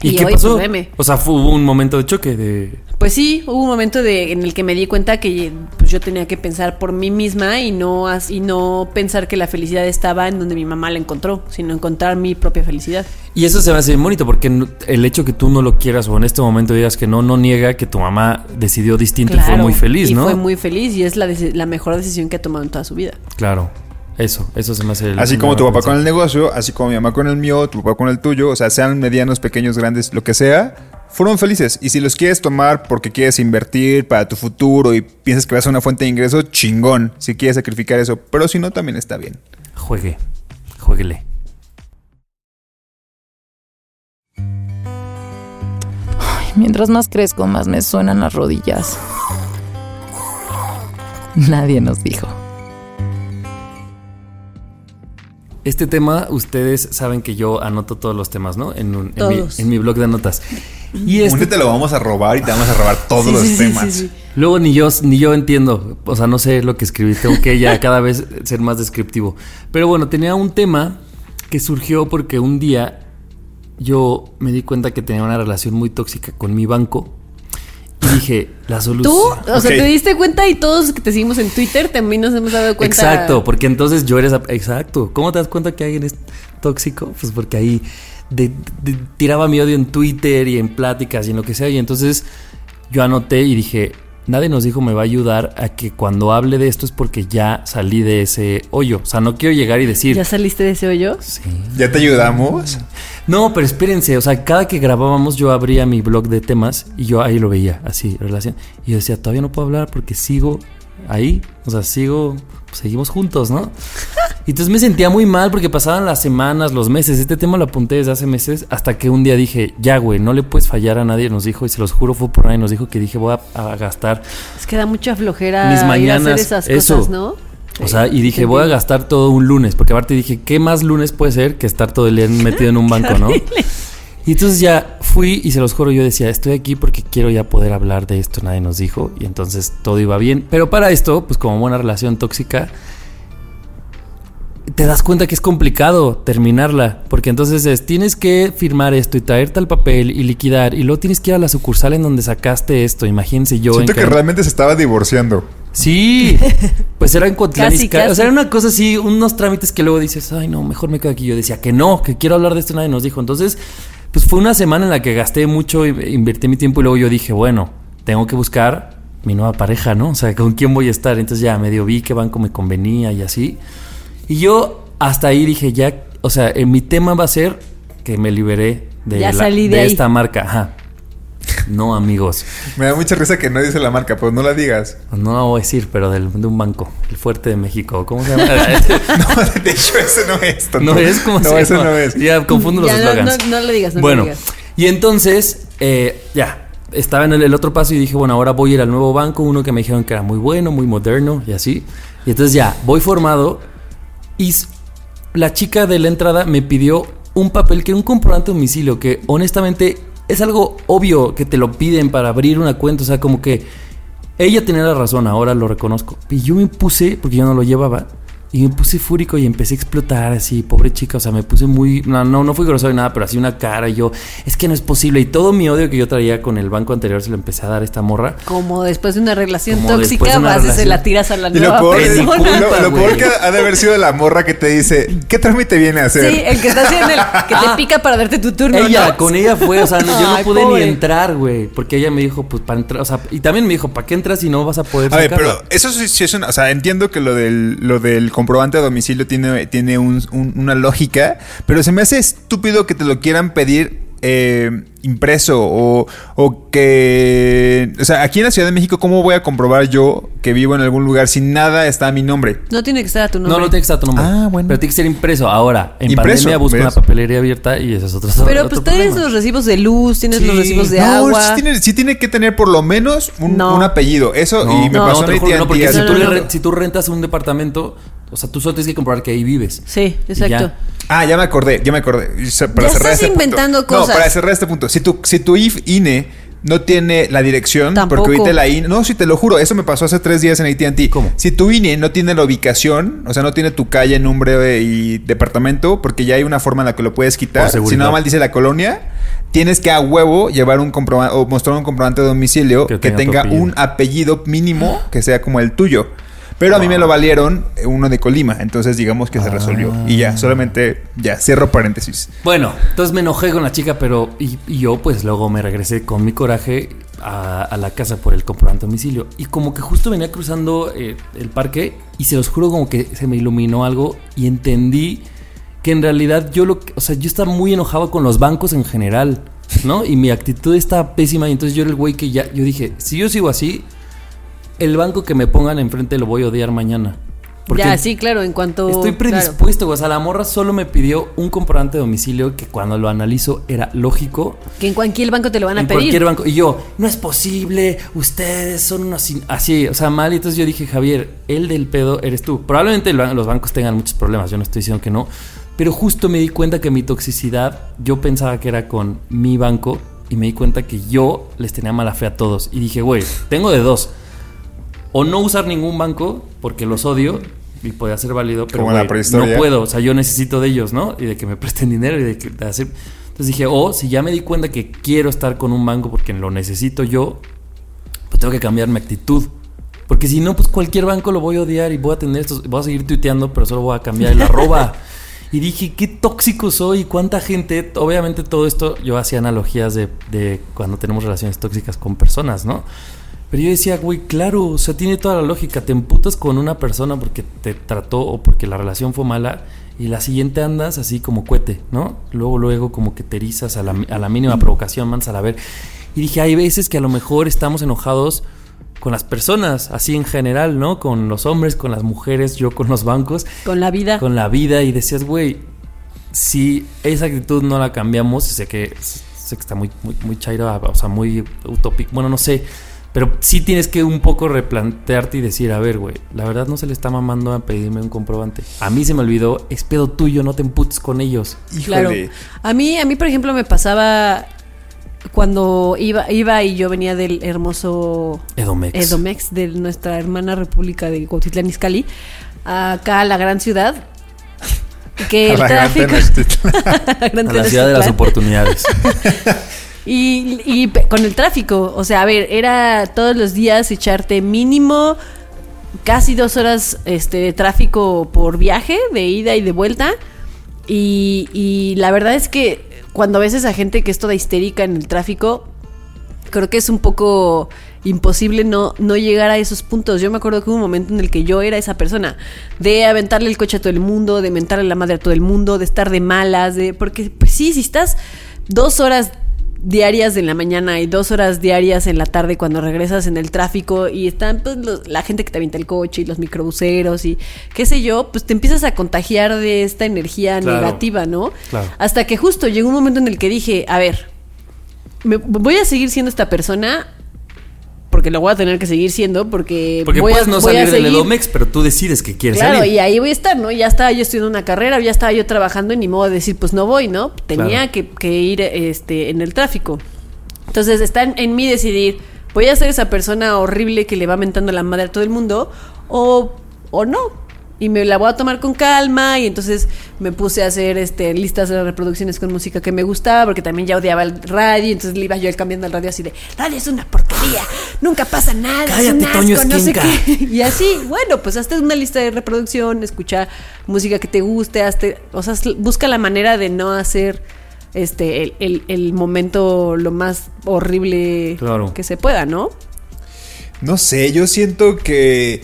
Speaker 4: ¿Y, qué
Speaker 1: hoy,
Speaker 4: pasó?
Speaker 1: pues,
Speaker 4: o sea, fue, hubo un momento de choque de...
Speaker 1: Pues sí, hubo un momento de, en el que me di cuenta que pues, yo tenía que pensar por mí misma y no, y no pensar que la felicidad estaba en donde mi mamá la encontró, sino encontrar mi propia felicidad.
Speaker 4: Y eso se me hace bien bonito porque el hecho que tú no lo quieras o en este momento digas que no, no niega que tu mamá decidió distinto y fue muy feliz,
Speaker 1: y
Speaker 4: ¿no?
Speaker 1: fue muy feliz y es la, la mejor decisión que ha tomado en toda su vida.
Speaker 4: Claro, eso, eso se me hace... el-
Speaker 3: Así como tu papá con el negocio, así como mi mamá con el mío, tu papá con el tuyo, o sea, sean medianos, pequeños, grandes, lo que sea, fueron felices. Y si los quieres tomar porque quieres invertir para tu futuro y piensas que vas a una fuente de ingreso, chingón, si quieres sacrificar eso. Pero si no, también está bien.
Speaker 4: Juegue, jueguele.
Speaker 6: Mientras más crezco, más me suenan las rodillas. Nadie nos dijo.
Speaker 4: Este tema, ustedes saben que yo anoto todos los temas, ¿no? En, un- en, mi, en mi blog de notas. Y este,
Speaker 3: Un día te lo vamos a robar y te vamos a robar todos
Speaker 1: Sí,
Speaker 3: los
Speaker 1: sí,
Speaker 3: temas.
Speaker 1: sí, sí.
Speaker 4: luego ni yo, ni yo entiendo, o sea, no sé lo que escribí, tengo que ya cada vez ser más descriptivo. Pero bueno, tenía un tema que surgió porque un día yo me di cuenta que tenía una relación muy tóxica con mi banco y dije, la solución...
Speaker 1: Tú, o sea, te diste cuenta y todos que te seguimos en Twitter también nos hemos dado cuenta.
Speaker 4: Exacto, porque entonces yo eres... Exacto. ¿Cómo te das cuenta que alguien es tóxico? Pues porque ahí de- de- tiraba mi odio en Twitter y en pláticas y en lo que sea. Y entonces yo anoté y dije, nadie nos dijo me va a ayudar a que cuando hable de esto es porque ya salí de ese hoyo. O sea, no quiero llegar y decir...
Speaker 1: ¿Ya saliste de ese hoyo?
Speaker 4: Sí.
Speaker 3: ¿Ya te ayudamos?
Speaker 4: No, pero espérense, o sea, cada que grabábamos yo abría mi blog de temas y yo ahí lo veía, así, relación. Y yo decía, todavía no puedo hablar porque sigo ahí, o sea, sigo, pues, seguimos juntos, ¿no? Y entonces me sentía muy mal porque pasaban las semanas, los meses, este tema lo apunté desde hace meses, hasta que un día dije, ya, güey, no le puedes fallar a nadie, nos dijo, y se los juro, fue por ahí, nos dijo que dije, voy a, a gastar
Speaker 1: Es que da mucha flojera
Speaker 4: mis
Speaker 1: ir a
Speaker 4: mañanas,
Speaker 1: hacer esas
Speaker 4: eso.
Speaker 1: cosas, ¿no?
Speaker 4: O sea, y dije, voy a gastar todo un lunes, porque aparte dije, ¿qué más lunes puede ser que estar todo el día metido en un banco, no? Y entonces ya fui y se los juro, yo decía, estoy aquí porque quiero ya poder hablar de esto, nadie nos dijo, y entonces todo iba bien. Pero para esto, pues como buena relación tóxica, te das cuenta que es complicado terminarla, porque entonces es, tienes que firmar esto y traer tal papel y liquidar, y luego tienes que ir a la sucursal en donde sacaste esto, imagínense yo.
Speaker 3: Siento
Speaker 4: en
Speaker 3: que realmente se estaba divorciando.
Speaker 4: Sí, pues era en Cotlán
Speaker 1: Casi,
Speaker 4: Izcalli. O sea, era una cosa así, unos trámites que luego dices, ay, no, mejor me quedo aquí. Yo decía que no, que quiero hablar de esto, nadie nos dijo. Entonces, pues fue una semana en la que gasté mucho, invertí mi tiempo y luego yo dije, bueno, tengo que buscar mi nueva pareja, ¿no? O sea, ¿con quién voy a estar? Entonces ya medio vi qué banco me convenía y así. Y yo hasta ahí dije, ya, o sea, eh, mi tema va a ser que me liberé de,
Speaker 1: Ya
Speaker 4: la-
Speaker 1: salí de
Speaker 4: esta marca. Ajá. No, amigos.
Speaker 3: Me da mucha risa que no dice la marca, pues no la digas.
Speaker 4: No la voy a decir, pero del- de un banco, el Fuerte de México. ¿Cómo se llama?
Speaker 3: No, de hecho, ese no es. tonto.
Speaker 4: no es como
Speaker 3: No,
Speaker 4: se
Speaker 3: ese
Speaker 4: llama?
Speaker 3: no es.
Speaker 4: Ya confundo los
Speaker 1: Ya, no,
Speaker 4: eslogans.
Speaker 1: no, no lo digas, no
Speaker 4: bueno,
Speaker 1: lo digas.
Speaker 4: y entonces, eh, ya, estaba en el, el otro paso y dije, bueno, ahora voy a ir al nuevo banco, uno que me dijeron que era muy bueno, muy moderno y así. Y entonces ya, voy formado y la chica de la entrada me pidió un papel que era un comprobante de domicilio, que honestamente es algo obvio que te lo piden para abrir una cuenta, o sea, como que ella tenía la razón, ahora lo reconozco. Y yo me puse, porque yo no lo llevaba, y me puse fúrico y empecé a explotar así, pobre chica, o sea, me puse muy, no, no, no fui grosero ni nada, pero así una cara y yo, es que no es posible. Y todo mi odio que yo traía con el banco anterior se lo empecé a dar a esta morra.
Speaker 1: Como después de una relación
Speaker 4: Como
Speaker 1: tóxica,
Speaker 4: de una
Speaker 1: vas y se la tiras a la
Speaker 3: Y lo
Speaker 1: nueva
Speaker 3: peor, lo,
Speaker 1: persona.
Speaker 4: culpa,
Speaker 3: lo peor que ha de haber sido la morra que te dice, ¿qué trámite viene a hacer?
Speaker 1: Sí, el que está haciendo el que te
Speaker 4: Ah.
Speaker 1: pica para darte tu turno.
Speaker 4: Ella,
Speaker 1: ¿no?
Speaker 4: con ella fue, o sea, no- yo no
Speaker 1: Ay,
Speaker 4: pude
Speaker 1: pobre.
Speaker 4: ni entrar, güey, porque ella me dijo, pues para entrar, o sea, y también me dijo, ¿para qué entras si no vas a poder
Speaker 3: A ver,
Speaker 4: sacarlo?"
Speaker 3: pero eso sí, sí es una... O sea, entiendo que lo del, lo del comprobante a domicilio tiene, tiene un- un- una lógica, pero se me hace estúpido que te lo quieran pedir eh, impreso o, o que... O sea, aquí en la Ciudad de México, ¿cómo voy a comprobar yo que vivo en algún lugar si nada está a mi nombre?
Speaker 1: No tiene que estar a tu nombre.
Speaker 4: No, no tiene que estar tu nombre.
Speaker 3: Ah, bueno.
Speaker 4: Pero tiene que ser impreso. Ahora, en
Speaker 3: Impreso,
Speaker 4: pandemia busco
Speaker 3: ¿ves?
Speaker 4: una papelería abierta y ese es otro
Speaker 1: Pero
Speaker 4: otro
Speaker 1: pues tienes
Speaker 4: problema.
Speaker 1: los recibos de luz, tienes
Speaker 4: Sí.
Speaker 1: los recibos de
Speaker 3: no,
Speaker 1: agua.
Speaker 3: Sí tiene, sí tiene que tener por lo menos un,
Speaker 1: No.
Speaker 3: un apellido. Eso,
Speaker 4: No,
Speaker 3: y me
Speaker 1: no,
Speaker 3: pasó
Speaker 4: te juro no, porque
Speaker 3: AT&T
Speaker 4: si, tú
Speaker 1: no,
Speaker 4: le si tú rentas un departamento, o sea, tú solo tienes que comprobar que ahí vives.
Speaker 1: Sí, exacto.
Speaker 4: ya.
Speaker 3: Ah, ya me acordé, ya me acordé. Para
Speaker 1: Ya
Speaker 3: cerrar
Speaker 1: estás
Speaker 3: este
Speaker 1: inventando
Speaker 3: punto.
Speaker 1: cosas.
Speaker 3: No, para cerrar este punto. Si tu, si tu IF INE no tiene la dirección,
Speaker 1: Tampoco.
Speaker 3: porque ahorita la INE. No, si te lo juro, eso me pasó hace tres días en ATT.
Speaker 4: ¿Cómo?
Speaker 3: Si tu INE no tiene la ubicación, o sea, no tiene tu calle, nombre y departamento, porque ya hay una forma en la que lo puedes quitar. Si nada mal dice la colonia, tienes que a huevo llevar un comprobante o mostrar un comprobante de domicilio
Speaker 4: Que
Speaker 3: que,
Speaker 4: tenga tu
Speaker 3: tenga
Speaker 4: apellido.
Speaker 3: un apellido mínimo que sea como el tuyo. Pero a mí me lo valieron eh, uno de Colima, entonces digamos que se resolvió. Y ya, solamente, ya, cierro paréntesis.
Speaker 4: Bueno, entonces me enojé con la chica, pero. Y, y yo, pues luego me regresé con mi coraje a, a la casa por el comprobante de domicilio. Y como que justo venía cruzando eh, el parque y se los juro, como que se me iluminó algo y entendí que en realidad yo lo que. O sea, yo estaba muy enojado con los bancos en general, ¿no? Y mi actitud estaba pésima. Y entonces yo era el güey que ya. Yo dije, si yo sigo así, el banco que me pongan enfrente lo voy a odiar mañana. Porque
Speaker 1: ya, sí, claro, en cuanto.
Speaker 4: Estoy
Speaker 1: claro.
Speaker 4: predispuesto, güey. O sea, la morra solo me pidió un comprobante de domicilio que cuando lo analizo era lógico.
Speaker 1: Que en cualquier banco te lo van a
Speaker 4: en
Speaker 1: pedir.
Speaker 4: cualquier banco. Y yo, no es posible, ustedes son unos... in-". Así, o sea, mal. Y entonces yo dije, Javier, el del pedo eres tú. Probablemente lo- los bancos tengan muchos problemas, yo no estoy diciendo que no. Pero justo me di cuenta que mi toxicidad, yo pensaba que era con mi banco y me di cuenta que yo les tenía mala fe a todos. Y dije, güey, tengo de dos. O no usar ningún banco porque los odio y podía ser válido, pero no puedo. O sea, yo necesito de ellos, ¿no? Y de que me presten dinero y de que de hacer... Entonces dije, o si ya me di cuenta que quiero estar con un banco porque lo necesito yo, pues tengo que cambiar mi actitud. Porque si no, pues cualquier banco lo voy a odiar y voy a tener estos, voy a seguir tuiteando, pero solo voy a cambiar el arroba. Y dije, qué tóxico soy, cuánta gente. Obviamente, todo esto yo hacía analogías de, de cuando tenemos relaciones tóxicas con personas, ¿no? Pero yo decía, güey, claro, o sea, tiene toda la lógica. Te emputas con una persona porque te trató o porque la relación fue mala y la siguiente andas así como cohete, ¿no? Luego, luego como que te erizas a la, a la mínima provocación, mandas a la ver. Y dije, hay veces que a lo mejor estamos enojados con las personas, así en general, ¿no? Con los hombres, con las mujeres, yo con los bancos,
Speaker 1: Con la vida.
Speaker 4: con la vida y decías, güey, si esa actitud no la cambiamos, sé que, sé que está muy, muy, muy chaira, o sea, muy utópico, bueno, no sé, pero sí tienes que un poco replantearte y decir, a ver, güey, la verdad no se le está mamando a pedirme un comprobante. A mí se me olvidó, es pedo tuyo, no te emputes con ellos.
Speaker 1: Claro. A mí, a mí, por ejemplo, me pasaba cuando iba, iba y yo venía del hermoso
Speaker 4: Edomex.
Speaker 1: Edomex, de nuestra hermana república de Cuautitlán Izcalli, acá a la gran ciudad. Que
Speaker 3: A
Speaker 1: el
Speaker 3: la
Speaker 1: tráfico. Gran
Speaker 4: A la ciudad de las oportunidades.
Speaker 1: Y, con el tráfico, o sea, a ver, era todos los días echarte mínimo casi dos horas este, de tráfico por viaje, de ida y de vuelta. Y, y la verdad es que cuando ves a esa gente que es toda histérica en el tráfico, creo que es un poco imposible no, no llegar a esos puntos. Yo me acuerdo que hubo un momento en el que yo era esa persona, de aventarle el coche a todo el mundo, de mentarle la madre a todo el mundo, de estar de malas, de. Porque, pues sí, si estás dos horas diarias en la mañana y dos horas diarias en la tarde cuando regresas en el tráfico y están pues, los- la gente que te avienta el coche y los microbuseros y qué sé yo, pues te empiezas a contagiar de esta energía
Speaker 4: Claro.
Speaker 1: negativa, ¿no?
Speaker 4: Claro.
Speaker 1: Hasta que justo llegó un momento en el que dije, a ver, me- voy a seguir siendo esta persona porque lo voy a tener que seguir siendo porque,
Speaker 4: Porque
Speaker 1: voy a-
Speaker 4: puedes no
Speaker 1: voy a
Speaker 4: salir del Edomex, pero tú decides que quieres
Speaker 1: Claro,
Speaker 4: salir.
Speaker 1: y ahí voy a estar, ¿no? Ya estaba yo estudiando una carrera, ya estaba yo trabajando y ni modo de decir, pues no voy, ¿no? Tenía
Speaker 4: Claro.
Speaker 1: que, que ir este, en el tráfico. Entonces está en, en mí decidir, voy a ser esa persona horrible que le va mentando la madre a todo el mundo o, o no. Y me la voy a tomar con calma y entonces me puse a hacer este, listas de reproducciones con música que me gustaba porque también ya odiaba el radio, entonces le iba yo cambiando al radio así de, radio es una porquería, nunca pasa nada, es
Speaker 4: Cállate,
Speaker 1: un asco,
Speaker 4: Toño
Speaker 1: no sé
Speaker 4: Esquinca".
Speaker 1: qué. Y así, bueno, pues hazte una lista de reproducción, escucha música que te guste, hazte, o sea, busca la manera de no hacer este el, el- el momento lo más horrible
Speaker 4: Claro.
Speaker 1: que se pueda, ¿no?
Speaker 3: No sé, yo siento que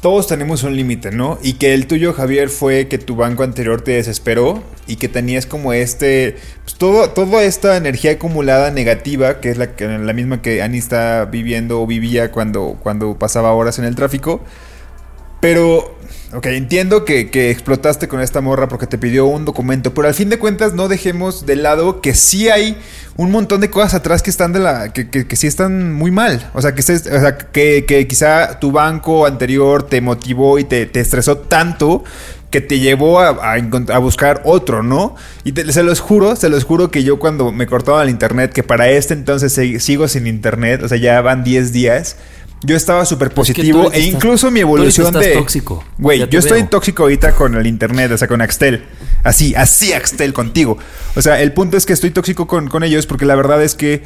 Speaker 3: todos tenemos un límite, ¿no? Y que el tuyo, Javier, fue que tu banco anterior te desesperó y que tenías como este, pues todo, toda esta energía acumulada negativa, que es la, la misma que Annie está viviendo o vivía cuando, cuando pasaba horas en el tráfico. Pero, ok, entiendo que, que explotaste con esta morra porque te pidió un documento, pero al fin de cuentas no dejemos de lado que sí hay un montón de cosas atrás que están de la, que, que, que sí están muy mal. O sea, que, estés- o sea, que, que quizá tu banco anterior te motivó y te, te estresó tanto que te llevó a, a buscar otro, ¿no? Y te- se los juro, se los juro que yo cuando me cortaba el internet, que para este entonces se- sigo sin internet, o sea, ya van 10 días. Yo estaba súper positivo e
Speaker 4: estás-
Speaker 3: incluso mi
Speaker 4: tú
Speaker 3: evolución
Speaker 4: estás
Speaker 3: de...
Speaker 4: tóxico.
Speaker 3: Güey, yo estoy
Speaker 4: veo.
Speaker 3: tóxico ahorita con el internet, o sea, con Axtel. Así, así Axtel contigo. O sea, el punto es que estoy tóxico con, con ellos porque la verdad es que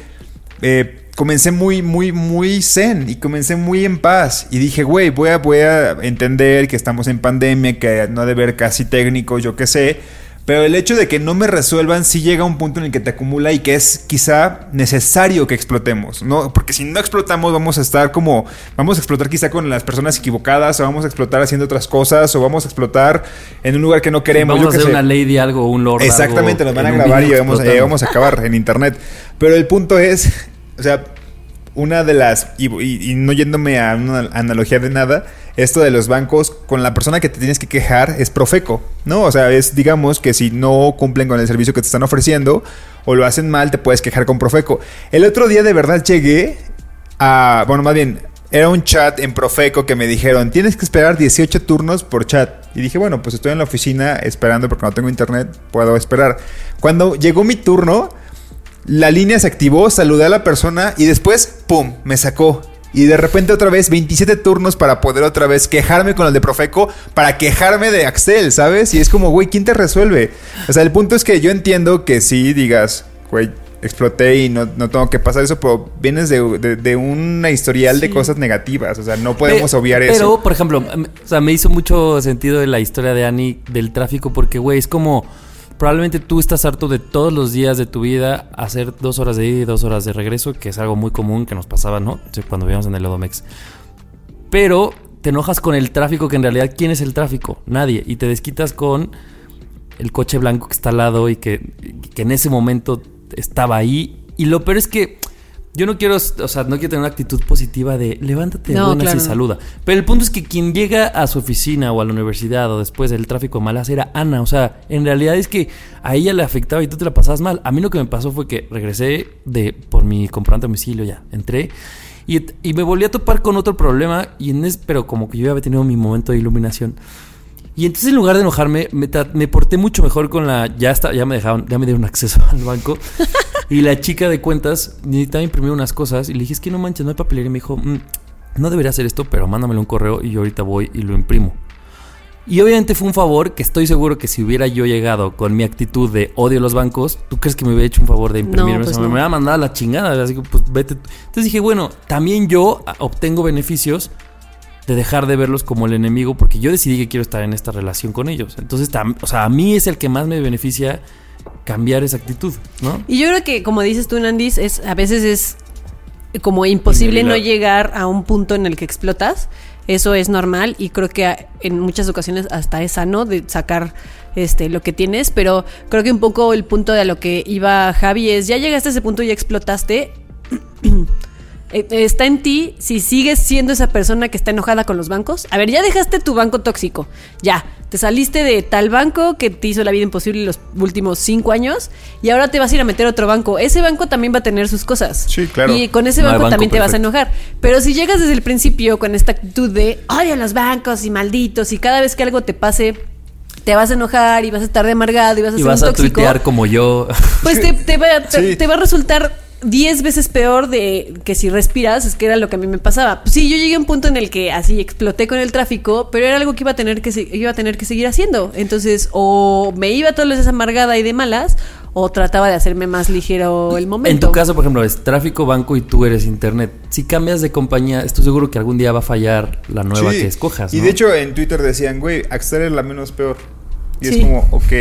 Speaker 3: eh, comencé muy, muy, muy zen y comencé muy en paz. Y dije, güey, voy a, voy a entender que estamos en pandemia, que no ha de ver casi técnico, yo qué sé. Pero el hecho de que no me resuelvan sí llega a un punto en el que te acumula y que es quizá necesario que explotemos, ¿no? Porque si no explotamos vamos a estar como, vamos a explotar quizá con las personas equivocadas o vamos a explotar haciendo otras cosas o vamos a explotar en un lugar que no queremos.
Speaker 4: Vamos a hacer una lady algo, un lord
Speaker 3: Exactamente, nos van a grabar y vamos, vamos a acabar en internet. Pero el punto es, o sea, una de las, y, y- y no yéndome a una analogía de nada, esto de los bancos, con la persona que te tienes que quejar es Profeco, ¿no? O sea, es, digamos, que si no cumplen con el servicio que te están ofreciendo o lo hacen mal, te puedes quejar con Profeco. El otro día de verdad llegué a, bueno, más bien, era un chat en Profeco que me dijeron, tienes que esperar 18 turnos por chat. Y dije, bueno, pues estoy en la oficina esperando porque no tengo internet, puedo esperar. Cuando llegó mi turno, la línea se activó, saludé a la persona y después, ¡pum!, me sacó. Y de repente otra vez 27 turnos para poder otra vez quejarme con el de Profeco, para quejarme de Axel, ¿sabes? Y es como, güey, ¿quién te resuelve? O sea, el punto es que yo entiendo que sí digas, güey, exploté y no, no tengo que pasar eso, pero vienes de, de- de una historial de cosas negativas, o sea, no podemos obviar
Speaker 4: pero,
Speaker 3: eso.
Speaker 4: por ejemplo, em, o sea, me hizo mucho sentido la historia de Annie del tráfico porque, güey, es como... Probablemente tú estás harto de todos los días de tu vida hacer dos horas de ida y dos horas de regreso, que es algo muy común que nos pasaba, ¿no? Cuando vivíamos en el Odomex. Pero te enojas con el tráfico, que en realidad, ¿quién es el tráfico? Nadie. Y te desquitas con el coche blanco que está al lado y que, que en ese momento estaba ahí. Y lo peor es que yo no quiero, o sea, no quiero tener una actitud positiva de levántate
Speaker 1: No,
Speaker 4: buenas
Speaker 1: claro.
Speaker 4: y saluda. Pero el punto es que quien llega a su oficina o a la universidad o después del tráfico de malas era Ana. O sea, en realidad es que a ella le afectaba y tú te la pasabas mal. A mí lo que me pasó fue que regresé de por mi comprante domicilio ya, entré. Y, y me volví a topar con otro problema, y en es, pero como que yo ya había tenido mi momento de iluminación. Y entonces en lugar de enojarme, me, porté mucho mejor con la... Ya está, ya me dejaron, ya me dieron acceso al banco. y la chica de cuentas necesitaba imprimir unas cosas. Y le dije, es que no manches, no hay papelería. Y me dijo, "Mm, no debería hacer esto, pero mándamelo un correo y yo ahorita voy y lo imprimo. Y obviamente fue un favor que estoy seguro que si hubiera yo llegado con mi actitud de odio los bancos, ¿tú crees que me hubiera hecho un favor de imprimirme
Speaker 1: pues no.
Speaker 4: Me hubiera mandado a la chingada. Así que pues vete. Entonces dije, bueno, también yo ah, obtengo beneficios de dejar de verlos como el enemigo porque yo decidí que quiero estar en esta relación con ellos. Entonces, tam- o sea, a mí es el que más me beneficia cambiar esa actitud, ¿no?
Speaker 1: Y yo creo que, como dices tú, Nandis, es, a veces es como imposible no llegar a un punto en el que explotas. Eso es normal y creo que en muchas ocasiones hasta es sano de sacar este lo que tienes, pero creo que un poco el punto de a lo que iba Javi es ya llegaste a ese punto y ya explotaste. Eh, Está en ti si sigues siendo esa persona que está enojada con los bancos. A ver, ya dejaste tu banco tóxico. Ya, te saliste de tal banco que te hizo la vida imposible los últimos cinco años y ahora te vas a ir a meter a otro banco. Ese banco también va a tener sus cosas.
Speaker 3: Sí, claro.
Speaker 1: Y con ese
Speaker 4: No
Speaker 1: banco, también te vas a enojar. Pero si llegas desde el principio con esta actitud de odio a los bancos y malditos y cada vez que algo te pase te vas a enojar y vas a estar de amargado y vas a
Speaker 4: Y
Speaker 1: ser
Speaker 4: vas
Speaker 1: un
Speaker 4: a
Speaker 1: tóxico,
Speaker 4: tuitear como yo.
Speaker 1: pues te, te va, te-
Speaker 3: Sí.
Speaker 1: te va a resultar 10 veces peor de que si respiras, es que era lo que a mí me pasaba. Pues sí, yo llegué a un punto en el que así exploté con el tráfico, pero era algo que iba a tener que iba a tener que seguir haciendo. Entonces, o me iba todos los días amargada y de malas, o trataba de hacerme más ligero el momento.
Speaker 4: En tu caso, por ejemplo, es tráfico, banco y tú eres internet. Si cambias de compañía, estoy seguro que algún día va a fallar la nueva
Speaker 3: Sí.
Speaker 4: que escojas.
Speaker 3: Y de hecho en Twitter decían, güey, Axel es la menos peor. Y
Speaker 1: Sí.
Speaker 3: es como, ok,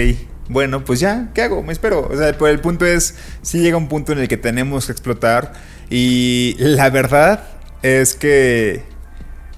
Speaker 3: bueno, pues ya, ¿qué hago? Me espero. O sea, el punto es, sí llega un punto en el que tenemos que explotar. Y la verdad es que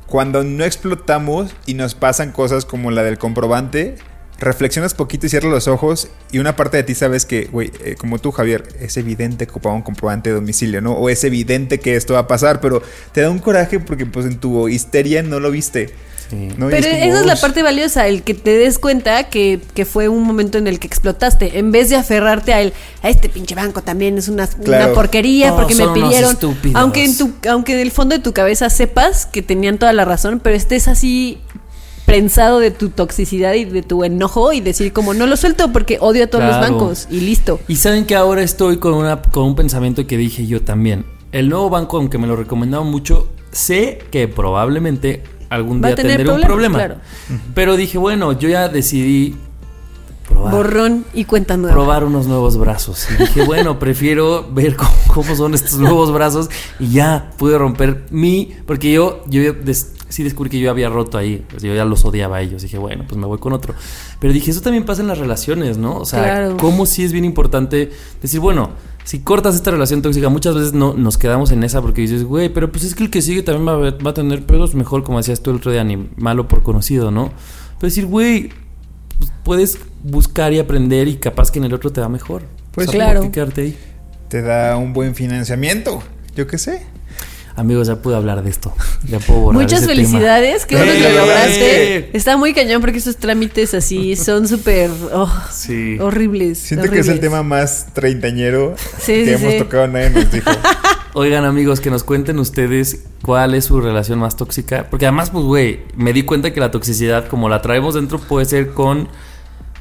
Speaker 3: cuando no explotamos y nos pasan cosas como la del comprobante, reflexionas poquito y cierras los ojos y una parte de ti sabes que, güey, eh, como tú, Javier, es evidente que ocupaba un comprobante de domicilio, ¿no? O es evidente que esto va a pasar, pero te da un coraje porque pues en tu histeria no lo viste.
Speaker 4: Sí.
Speaker 3: ¿no?
Speaker 1: Pero
Speaker 3: como,
Speaker 1: esa es la parte valiosa, el que te des cuenta que, que fue un momento en el que explotaste, en vez de aferrarte a él, a este pinche banco también es una, una porquería porque me pidieron. Aunque en tu, aunque en el fondo de tu cabeza sepas que tenían toda la razón, pero estés así prensado de tu toxicidad y de tu enojo y decir como no lo suelto porque odio a todos los bancos y listo.
Speaker 4: Y saben que ahora estoy con, una, con un pensamiento que dije yo también. El nuevo banco, aunque me lo recomendaban mucho, sé que probablemente algún día
Speaker 1: tener
Speaker 4: tendré un problema.
Speaker 1: claro.
Speaker 4: Pero dije, bueno, yo ya decidí probar.
Speaker 1: Borrón y cuenta nueva.
Speaker 4: probar unos nuevos brazos. Y dije, bueno, prefiero ver cómo, cómo son estos nuevos brazos y ya pude romper mi... Porque yo, yo des- sí descubrí que yo había roto ahí. Sea, yo ya los odiaba a ellos. Dije, bueno, pues me voy con otro. Pero dije, eso también pasa en las relaciones, ¿no? O sea,
Speaker 1: Claro.
Speaker 4: cómo sí es bien importante decir, bueno, si cortas esta relación tóxica, muchas veces no nos quedamos en esa porque dices, güey, pero pues es que el que sigue también va a, ver- va a tener pedos mejor, como decías tú el otro día, ni malo por conocido, ¿no? Pero decir, güey, pues, puedes buscar y aprender y capaz que en el otro te va mejor.
Speaker 3: Pues
Speaker 4: O sea,
Speaker 1: claro.
Speaker 4: ¿por qué quedarte ahí?
Speaker 3: Te da un buen financiamiento. Yo qué sé.
Speaker 4: Amigos, ya pude hablar de esto. Ya puedo borrar
Speaker 1: Muchas
Speaker 4: ese
Speaker 1: felicidades, qué bueno que lo lograste. Está muy cañón porque esos trámites así son súper oh,
Speaker 4: tema. Sí.
Speaker 1: horribles.
Speaker 3: Siento que es el tema más treintañero
Speaker 1: Sí,
Speaker 3: que
Speaker 1: sí,
Speaker 3: hemos
Speaker 1: sí.
Speaker 3: tocado, nadie nos dijo.
Speaker 4: Oigan, amigos, que nos cuenten ustedes cuál es su relación más tóxica. Porque además, pues, güey, me di cuenta que la toxicidad, como la traemos dentro, puede ser con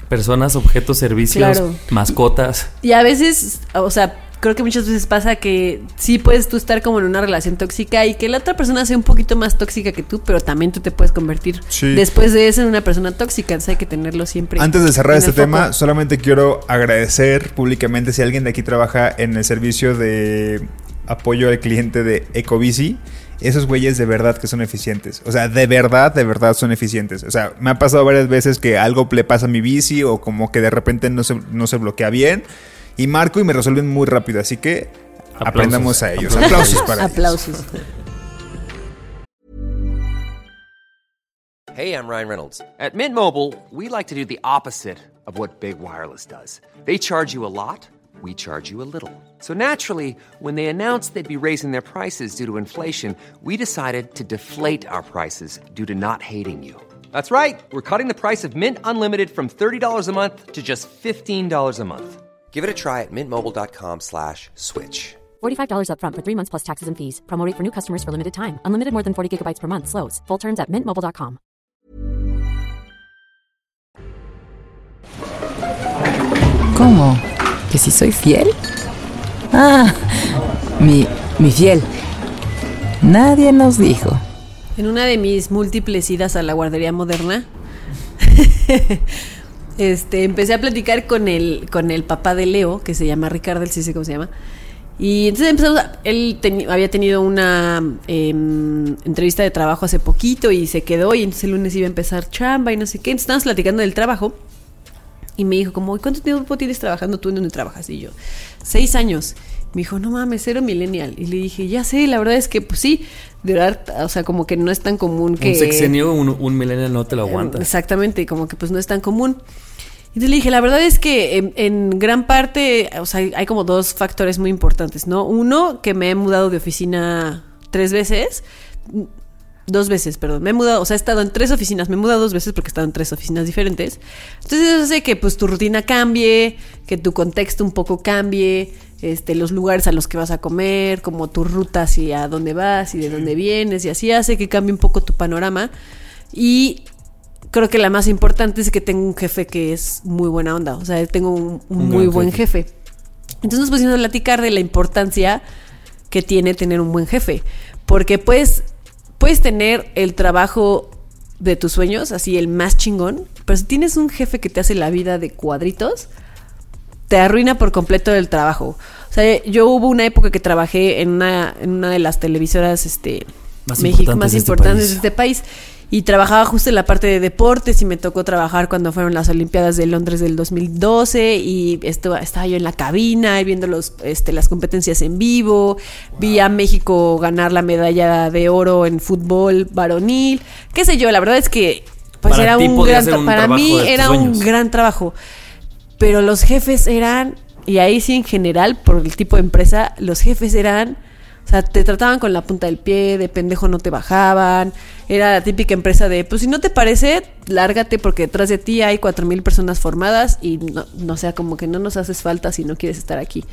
Speaker 4: personas, objetos, servicios,
Speaker 1: Claro.
Speaker 4: mascotas.
Speaker 1: Y a veces, o sea, creo que muchas veces pasa que sí puedes tú estar como en una relación tóxica y que la otra persona sea un poquito más tóxica que tú, pero también tú te puedes convertir
Speaker 3: Sí.
Speaker 1: después de eso en una persona tóxica. Entonces hay que tenerlo siempre.
Speaker 3: Antes de cerrar este
Speaker 1: foco.
Speaker 3: tema, solamente quiero agradecer públicamente si alguien de aquí trabaja en el servicio de apoyo al cliente de Ecobici. Esos güeyes de verdad que son eficientes. O sea, de verdad, de verdad son eficientes. O sea, me ha pasado varias veces que algo le pasa a mi bici o como que de repente no se, no se bloquea bien. Y marco y me resuelven muy rápido. Así que
Speaker 4: Aplausos.
Speaker 3: aprendamos a ellos.
Speaker 4: Aplausos.
Speaker 3: Aplausos para ellos.
Speaker 1: Aplausos.
Speaker 7: Hey, I'm Ryan Reynolds. At Mint Mobile, we like to do the opposite of what Big Wireless does. They charge you a lot, we charge you a little. So naturally, when they announced they'd be raising their prices due to inflation, we decided to deflate our prices due to not hating you. That's right. We're cutting the price of Mint Unlimited from $30 a month to just $15 a month. Give it a try at mintmobile.com slash switch.
Speaker 8: $45 upfront for three months plus taxes and fees. Promo rate for new customers for limited time. Unlimited more than 40 gigabytes per month. Slows. Full terms at mintmobile.com.
Speaker 6: ¿Cómo? ¿Que si soy fiel? Ah, mi, mi fiel. Nadie nos dijo.
Speaker 1: En una de mis múltiples idas a la guardería moderna, este, empecé a platicar con el, con el papá de Leo, que se llama Ricardo, él sí sé cómo se llama. Y entonces empezamos, a- él había tenido una em, entrevista de trabajo hace poquito y se quedó y entonces el lunes iba a empezar chamba y no sé qué. Entonces estábamos platicando del trabajo y me dijo como, "¿Y ¿cuánto tiempo tienes trabajando tú en donde trabajas? Y yo, seis años. Me dijo, no mames, cero millennial. Y le dije, ya sé, la verdad es que, pues sí, verdad, o sea, como que no es tan común que...
Speaker 4: Un sexenio, un, un millennial no te lo aguanta.
Speaker 1: Exactamente, como que pues no es tan común. Entonces le dije, la verdad es que en, en gran parte, o sea, hay, hay como dos factores muy importantes, ¿no? Uno, que me he mudado de oficina tres veces. Dos veces, perdón. Me he mudado, o sea, he estado en tres oficinas. Me he mudado dos veces porque he estado en tres oficinas diferentes. Entonces eso hace que pues tu rutina cambie, que tu contexto un poco cambie, este, los lugares a los que vas a comer, como tu ruta hacia dónde vas y de dónde vienes, y así hace que cambie un poco tu panorama. Y creo que la más importante es que tengo un jefe que es muy buena onda. O sea, tengo un, un
Speaker 4: Un
Speaker 1: muy buen
Speaker 4: jefe.
Speaker 1: jefe. Entonces nos pusimos a platicar de la importancia que tiene tener un buen jefe. Porque puedes, puedes tener el trabajo de tus sueños, así el más chingón, pero si tienes un jefe que te hace la vida de cuadritos, te arruina por completo el trabajo. O sea, yo hubo una época que trabajé en una, en una de las televisoras este,
Speaker 4: Más
Speaker 1: México
Speaker 4: importantes
Speaker 1: más
Speaker 4: de este
Speaker 1: importantes
Speaker 4: país.
Speaker 1: de este país. Y trabajaba justo en la parte de deportes y me tocó trabajar cuando fueron las Olimpiadas de Londres del 2012 y esto, estaba yo en la cabina y viendo los, este, las competencias en vivo. Vi a México ganar la medalla de oro en fútbol varonil. Qué sé yo, la verdad es que pues
Speaker 4: Para
Speaker 1: era un gran
Speaker 4: un
Speaker 1: para mí era un gran trabajo. Pero los jefes eran, y ahí sí en general, por el tipo de empresa, los jefes eran, o sea, te trataban con la punta del pie, de pendejo no te bajaban. Era la típica empresa de, pues si no te parece, lárgate porque detrás de ti hay cuatro mil personas formadas y no, no sea como que no nos haces falta si no quieres estar aquí.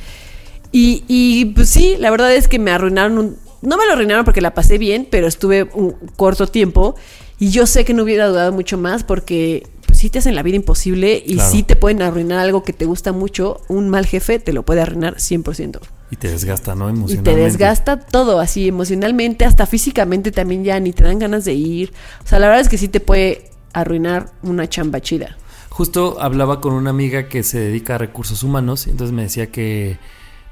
Speaker 1: Y, y pues sí, la verdad es que me arruinaron un... No me lo arruinaron porque la pasé bien, pero estuve un corto tiempo y yo sé que no hubiera dudado mucho más porque pues, sí te hacen la vida imposible y
Speaker 4: Claro.
Speaker 1: sí te pueden arruinar algo que te gusta mucho. Un mal jefe te lo puede arruinar 100%.
Speaker 4: Y te desgasta, ¿no?
Speaker 1: Y
Speaker 4: Emocionalmente.
Speaker 1: te desgasta todo, así emocionalmente, hasta físicamente también ya ni te dan ganas de ir. O sea, la verdad es que sí te puede arruinar una chamba chida.
Speaker 4: Justo hablaba con una amiga que se dedica a recursos humanos, y entonces me decía que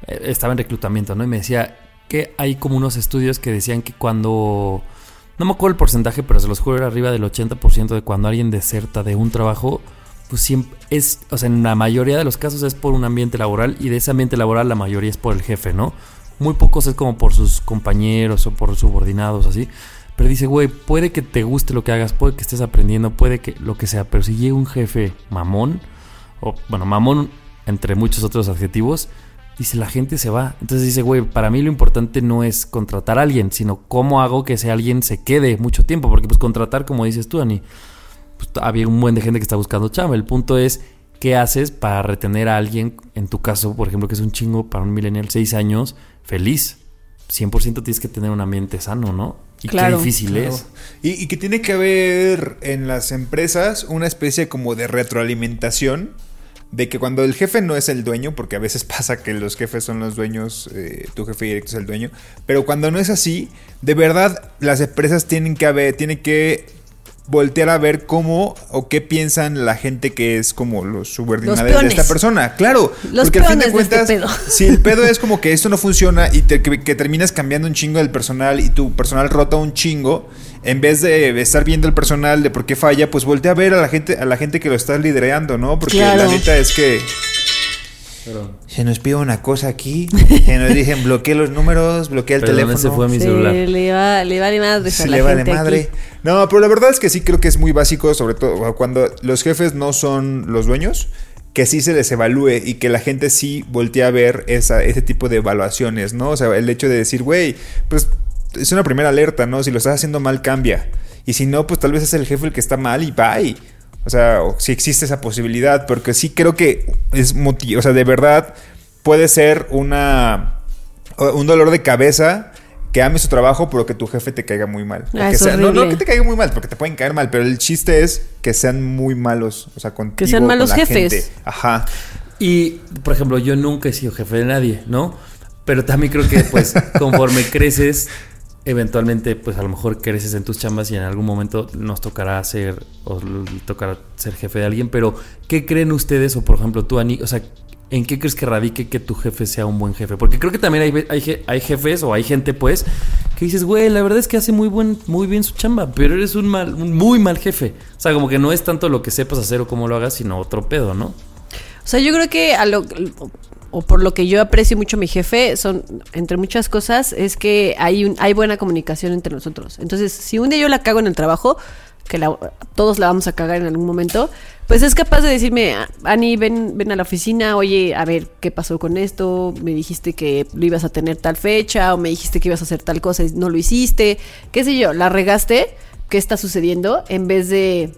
Speaker 4: eh, estaba en reclutamiento, ¿no? Y me decía que hay como unos estudios que decían que cuando, no me acuerdo el porcentaje, pero se los juro, era arriba del 80% de cuando alguien deserta de un trabajo, pues siempre es, o sea, en la mayoría de los casos es por un ambiente laboral y de ese ambiente laboral la mayoría es por el jefe, ¿no? Muy pocos es como por sus compañeros o por subordinados, así. Pero dice, güey, puede que te guste lo que hagas, puede que estés aprendiendo, puede que lo que sea, pero si llega un jefe mamón, o bueno, mamón entre muchos otros adjetivos, dice, la gente se va. Entonces dice, güey, para mí lo importante no es contratar a alguien, sino cómo hago que ese alguien se quede mucho tiempo, porque pues contratar, como dices tú, Ani, pues había un buen de gente que está buscando chamba. El punto es, ¿qué haces para retener a alguien, en tu caso, por ejemplo, que es un chingo para un millennial, seis años, feliz? 100% tienes que tener un ambiente sano, ¿no? Y
Speaker 1: Claro.
Speaker 4: qué difícil
Speaker 3: Claro.
Speaker 4: es.
Speaker 3: Y, y que tiene que haber en las empresas una especie como de retroalimentación de que cuando el jefe no es el dueño, porque a veces pasa que los jefes son los dueños, eh, tu jefe directo es el dueño, pero cuando no es así, de verdad las empresas tienen que haber, tienen que voltear a ver cómo o qué piensan la gente que es como los subordinados de esta persona. Claro,
Speaker 1: Los
Speaker 3: porque al fin de
Speaker 1: este
Speaker 3: cuentas,
Speaker 1: pedo.
Speaker 3: si el pedo es como que esto no funciona y te- que, que terminas cambiando un chingo del personal y tu personal rota un chingo, en vez de estar viendo el personal de por qué falla, pues voltea a ver a la gente, a la gente que lo está liderando, ¿no? Porque
Speaker 1: Claro.
Speaker 3: la neta es que se nos pide una cosa aquí, se nos dicen bloquee los números, bloquea el teléfono.
Speaker 4: ese fue mi
Speaker 1: Se
Speaker 4: celular.
Speaker 1: le madre
Speaker 3: Se le va de madre.
Speaker 1: aquí.
Speaker 3: No, pero la verdad es que sí creo que es muy básico, sobre todo cuando los jefes no son los dueños, que sí se les evalúe y que la gente sí voltee a ver esa, ese tipo de evaluaciones, ¿no? O sea, el hecho de decir, güey, pues es una primera alerta, ¿no? Si lo estás haciendo mal, cambia. Y si no, pues tal vez es el jefe el que está mal y bye. O sea, o si existe esa posibilidad, porque sí creo que es moti- o sea, de verdad puede ser una un dolor de cabeza que ames su trabajo, pero que tu jefe te caiga muy mal.
Speaker 1: Ah,
Speaker 3: que sea- no, que te caiga muy mal, porque te pueden caer mal, pero el chiste es que sean muy malos, o sea, contigo,
Speaker 1: sean
Speaker 3: con
Speaker 1: malos
Speaker 3: la
Speaker 1: jefes.
Speaker 3: gente. Ajá.
Speaker 4: Y, por ejemplo, yo nunca he sido jefe de nadie, ¿no? Pero también creo que, pues, conforme creces, eventualmente, pues, a lo mejor creces en tus chambas y en algún momento nos tocará ser, o tocará ser jefe de alguien. Pero, ¿qué creen ustedes, o por ejemplo, tú, Ani, o sea, ¿en qué crees que radique que tu jefe sea un buen jefe? Porque creo que también hay, hay jefes o hay gente, pues, que dices, güey, la verdad es que hace muy, buen, muy bien su chamba, pero eres un, mal, un muy mal jefe. O sea, como que no es tanto lo que sepas hacer o cómo lo hagas, sino otro pedo, ¿no?
Speaker 1: O sea, yo creo que a lo, o por lo que yo aprecio mucho a mi jefe, son, entre muchas cosas, es que hay, hay buena comunicación entre nosotros. Entonces, si un día yo la cago en el trabajo, que todos la vamos a cagar en algún momento, pues es capaz de decirme, Ani, ven, ven a la oficina, oye, a ver, ¿qué pasó con esto? Me dijiste que lo ibas a tener tal fecha, o me dijiste que ibas a hacer tal cosa y no lo hiciste, qué sé yo, la regaste, ¿qué está sucediendo? En vez de...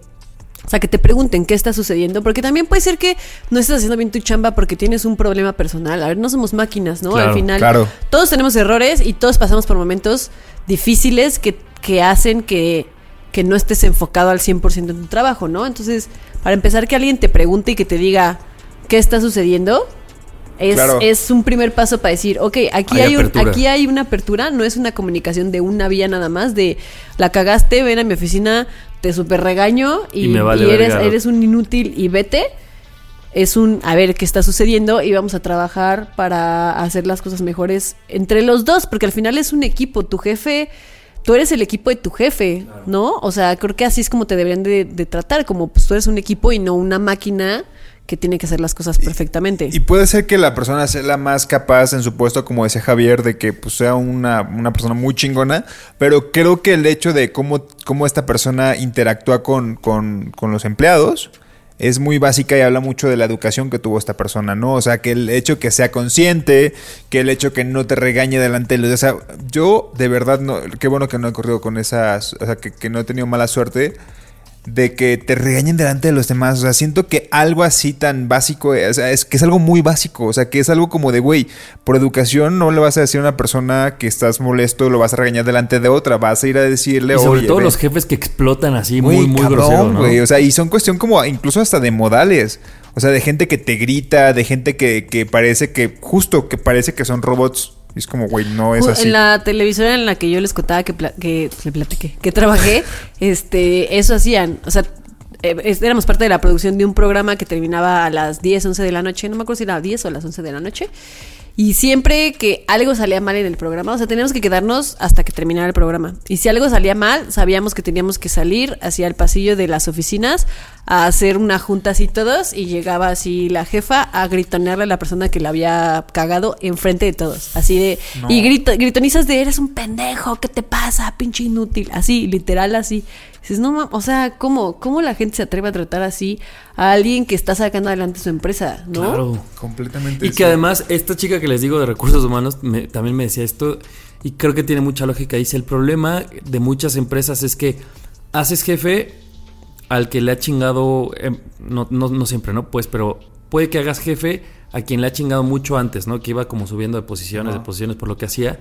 Speaker 1: O sea, que te pregunten qué está sucediendo, porque también puede ser que no estés haciendo bien tu chamba porque tienes un problema personal. A ver, no somos máquinas, ¿no?
Speaker 3: Claro,
Speaker 1: Al final,
Speaker 3: claro.
Speaker 1: todos tenemos errores y todos pasamos por momentos difíciles que, que hacen que, que no estés enfocado al 100% en tu trabajo, ¿no? Entonces, para empezar, que alguien te pregunte y que te diga qué está sucediendo, es,
Speaker 3: Claro.
Speaker 1: es un primer paso para decir, ok, aquí
Speaker 4: Hay
Speaker 1: hay, un- aquí hay una apertura, no es una comunicación de una vía nada más, de la cagaste, ven a mi oficina, te super regaño y,
Speaker 4: Y me vale
Speaker 1: y eres, eres un inútil y vete. Es un, a ver qué está sucediendo y vamos a trabajar para hacer las cosas mejores entre los dos, porque al final es un equipo, tu jefe, tú eres el equipo de tu jefe, ¿no? O sea, creo que así es como te deberían de, de tratar, como pues tú eres un equipo y no una máquina que tiene que hacer las cosas perfectamente.
Speaker 3: Y puede ser que la persona sea la más capaz en su puesto, como decía Javier, de que pues, sea una, una persona muy chingona, pero creo que el hecho de cómo, cómo esta persona interactúa con, con, con los empleados es muy básica y habla mucho de la educación que tuvo esta persona, ¿no? O sea, que el hecho que sea consciente, que el hecho que no te regañe delante de los... O sea, yo de verdad, no, qué bueno que no he corrido con esas... O sea, que, que no he tenido mala suerte de que te regañen delante de los demás. O sea, siento que algo así tan básico, eh, o sea, es que es algo muy básico. O sea, que es algo como de, güey, por educación no le vas a decir a una persona que estás molesto, lo vas a regañar delante de otra. Vas a ir a decirle,
Speaker 4: Y sobre
Speaker 3: "Oye,
Speaker 4: todo
Speaker 3: ven".
Speaker 4: los jefes que explotan así muy, muy
Speaker 3: cabrón,
Speaker 4: grosero, ¿no?
Speaker 3: güey. O sea, y son cuestión como incluso hasta de modales. O sea, de gente que te grita, de gente que, que parece que, justo que parece que son robots. Y es como, güey, no es así.
Speaker 1: En la televisora en la que yo les contaba que, pla- que le platiqué, que trabajé, este, eso hacían. O sea, eh, éramos parte de la producción de un programa que terminaba a las 10, 11 de la noche. No me acuerdo si era a 10 o a las 11 de la noche. Y siempre que algo salía mal en el programa, o sea, teníamos que quedarnos hasta que terminara el programa. Y si algo salía mal, sabíamos que teníamos que salir hacia el pasillo de las oficinas a hacer una junta así todos y llegaba así la jefa a gritonearle a la persona que la había cagado enfrente de todos. Así de...
Speaker 9: No.
Speaker 1: Y grito, gritonizas de eres un pendejo, ¿qué te pasa, pinche inútil? Así, literal así. Dices, no, o sea, ¿cómo, ¿cómo la gente se atreve a tratar así a alguien que está sacando adelante su empresa, no?
Speaker 4: Claro.
Speaker 3: Completamente.
Speaker 4: Y que además, esta chica que les digo de recursos humanos me- también me decía esto, y creo que tiene mucha lógica. Dice: el problema de muchas empresas es que haces jefe al que le ha chingado, em, no, no, no siempre, ¿no? Pues, pero puede que hagas jefe a quien le ha chingado mucho antes, ¿no? Que iba como subiendo de posiciones, de posiciones por lo que hacía.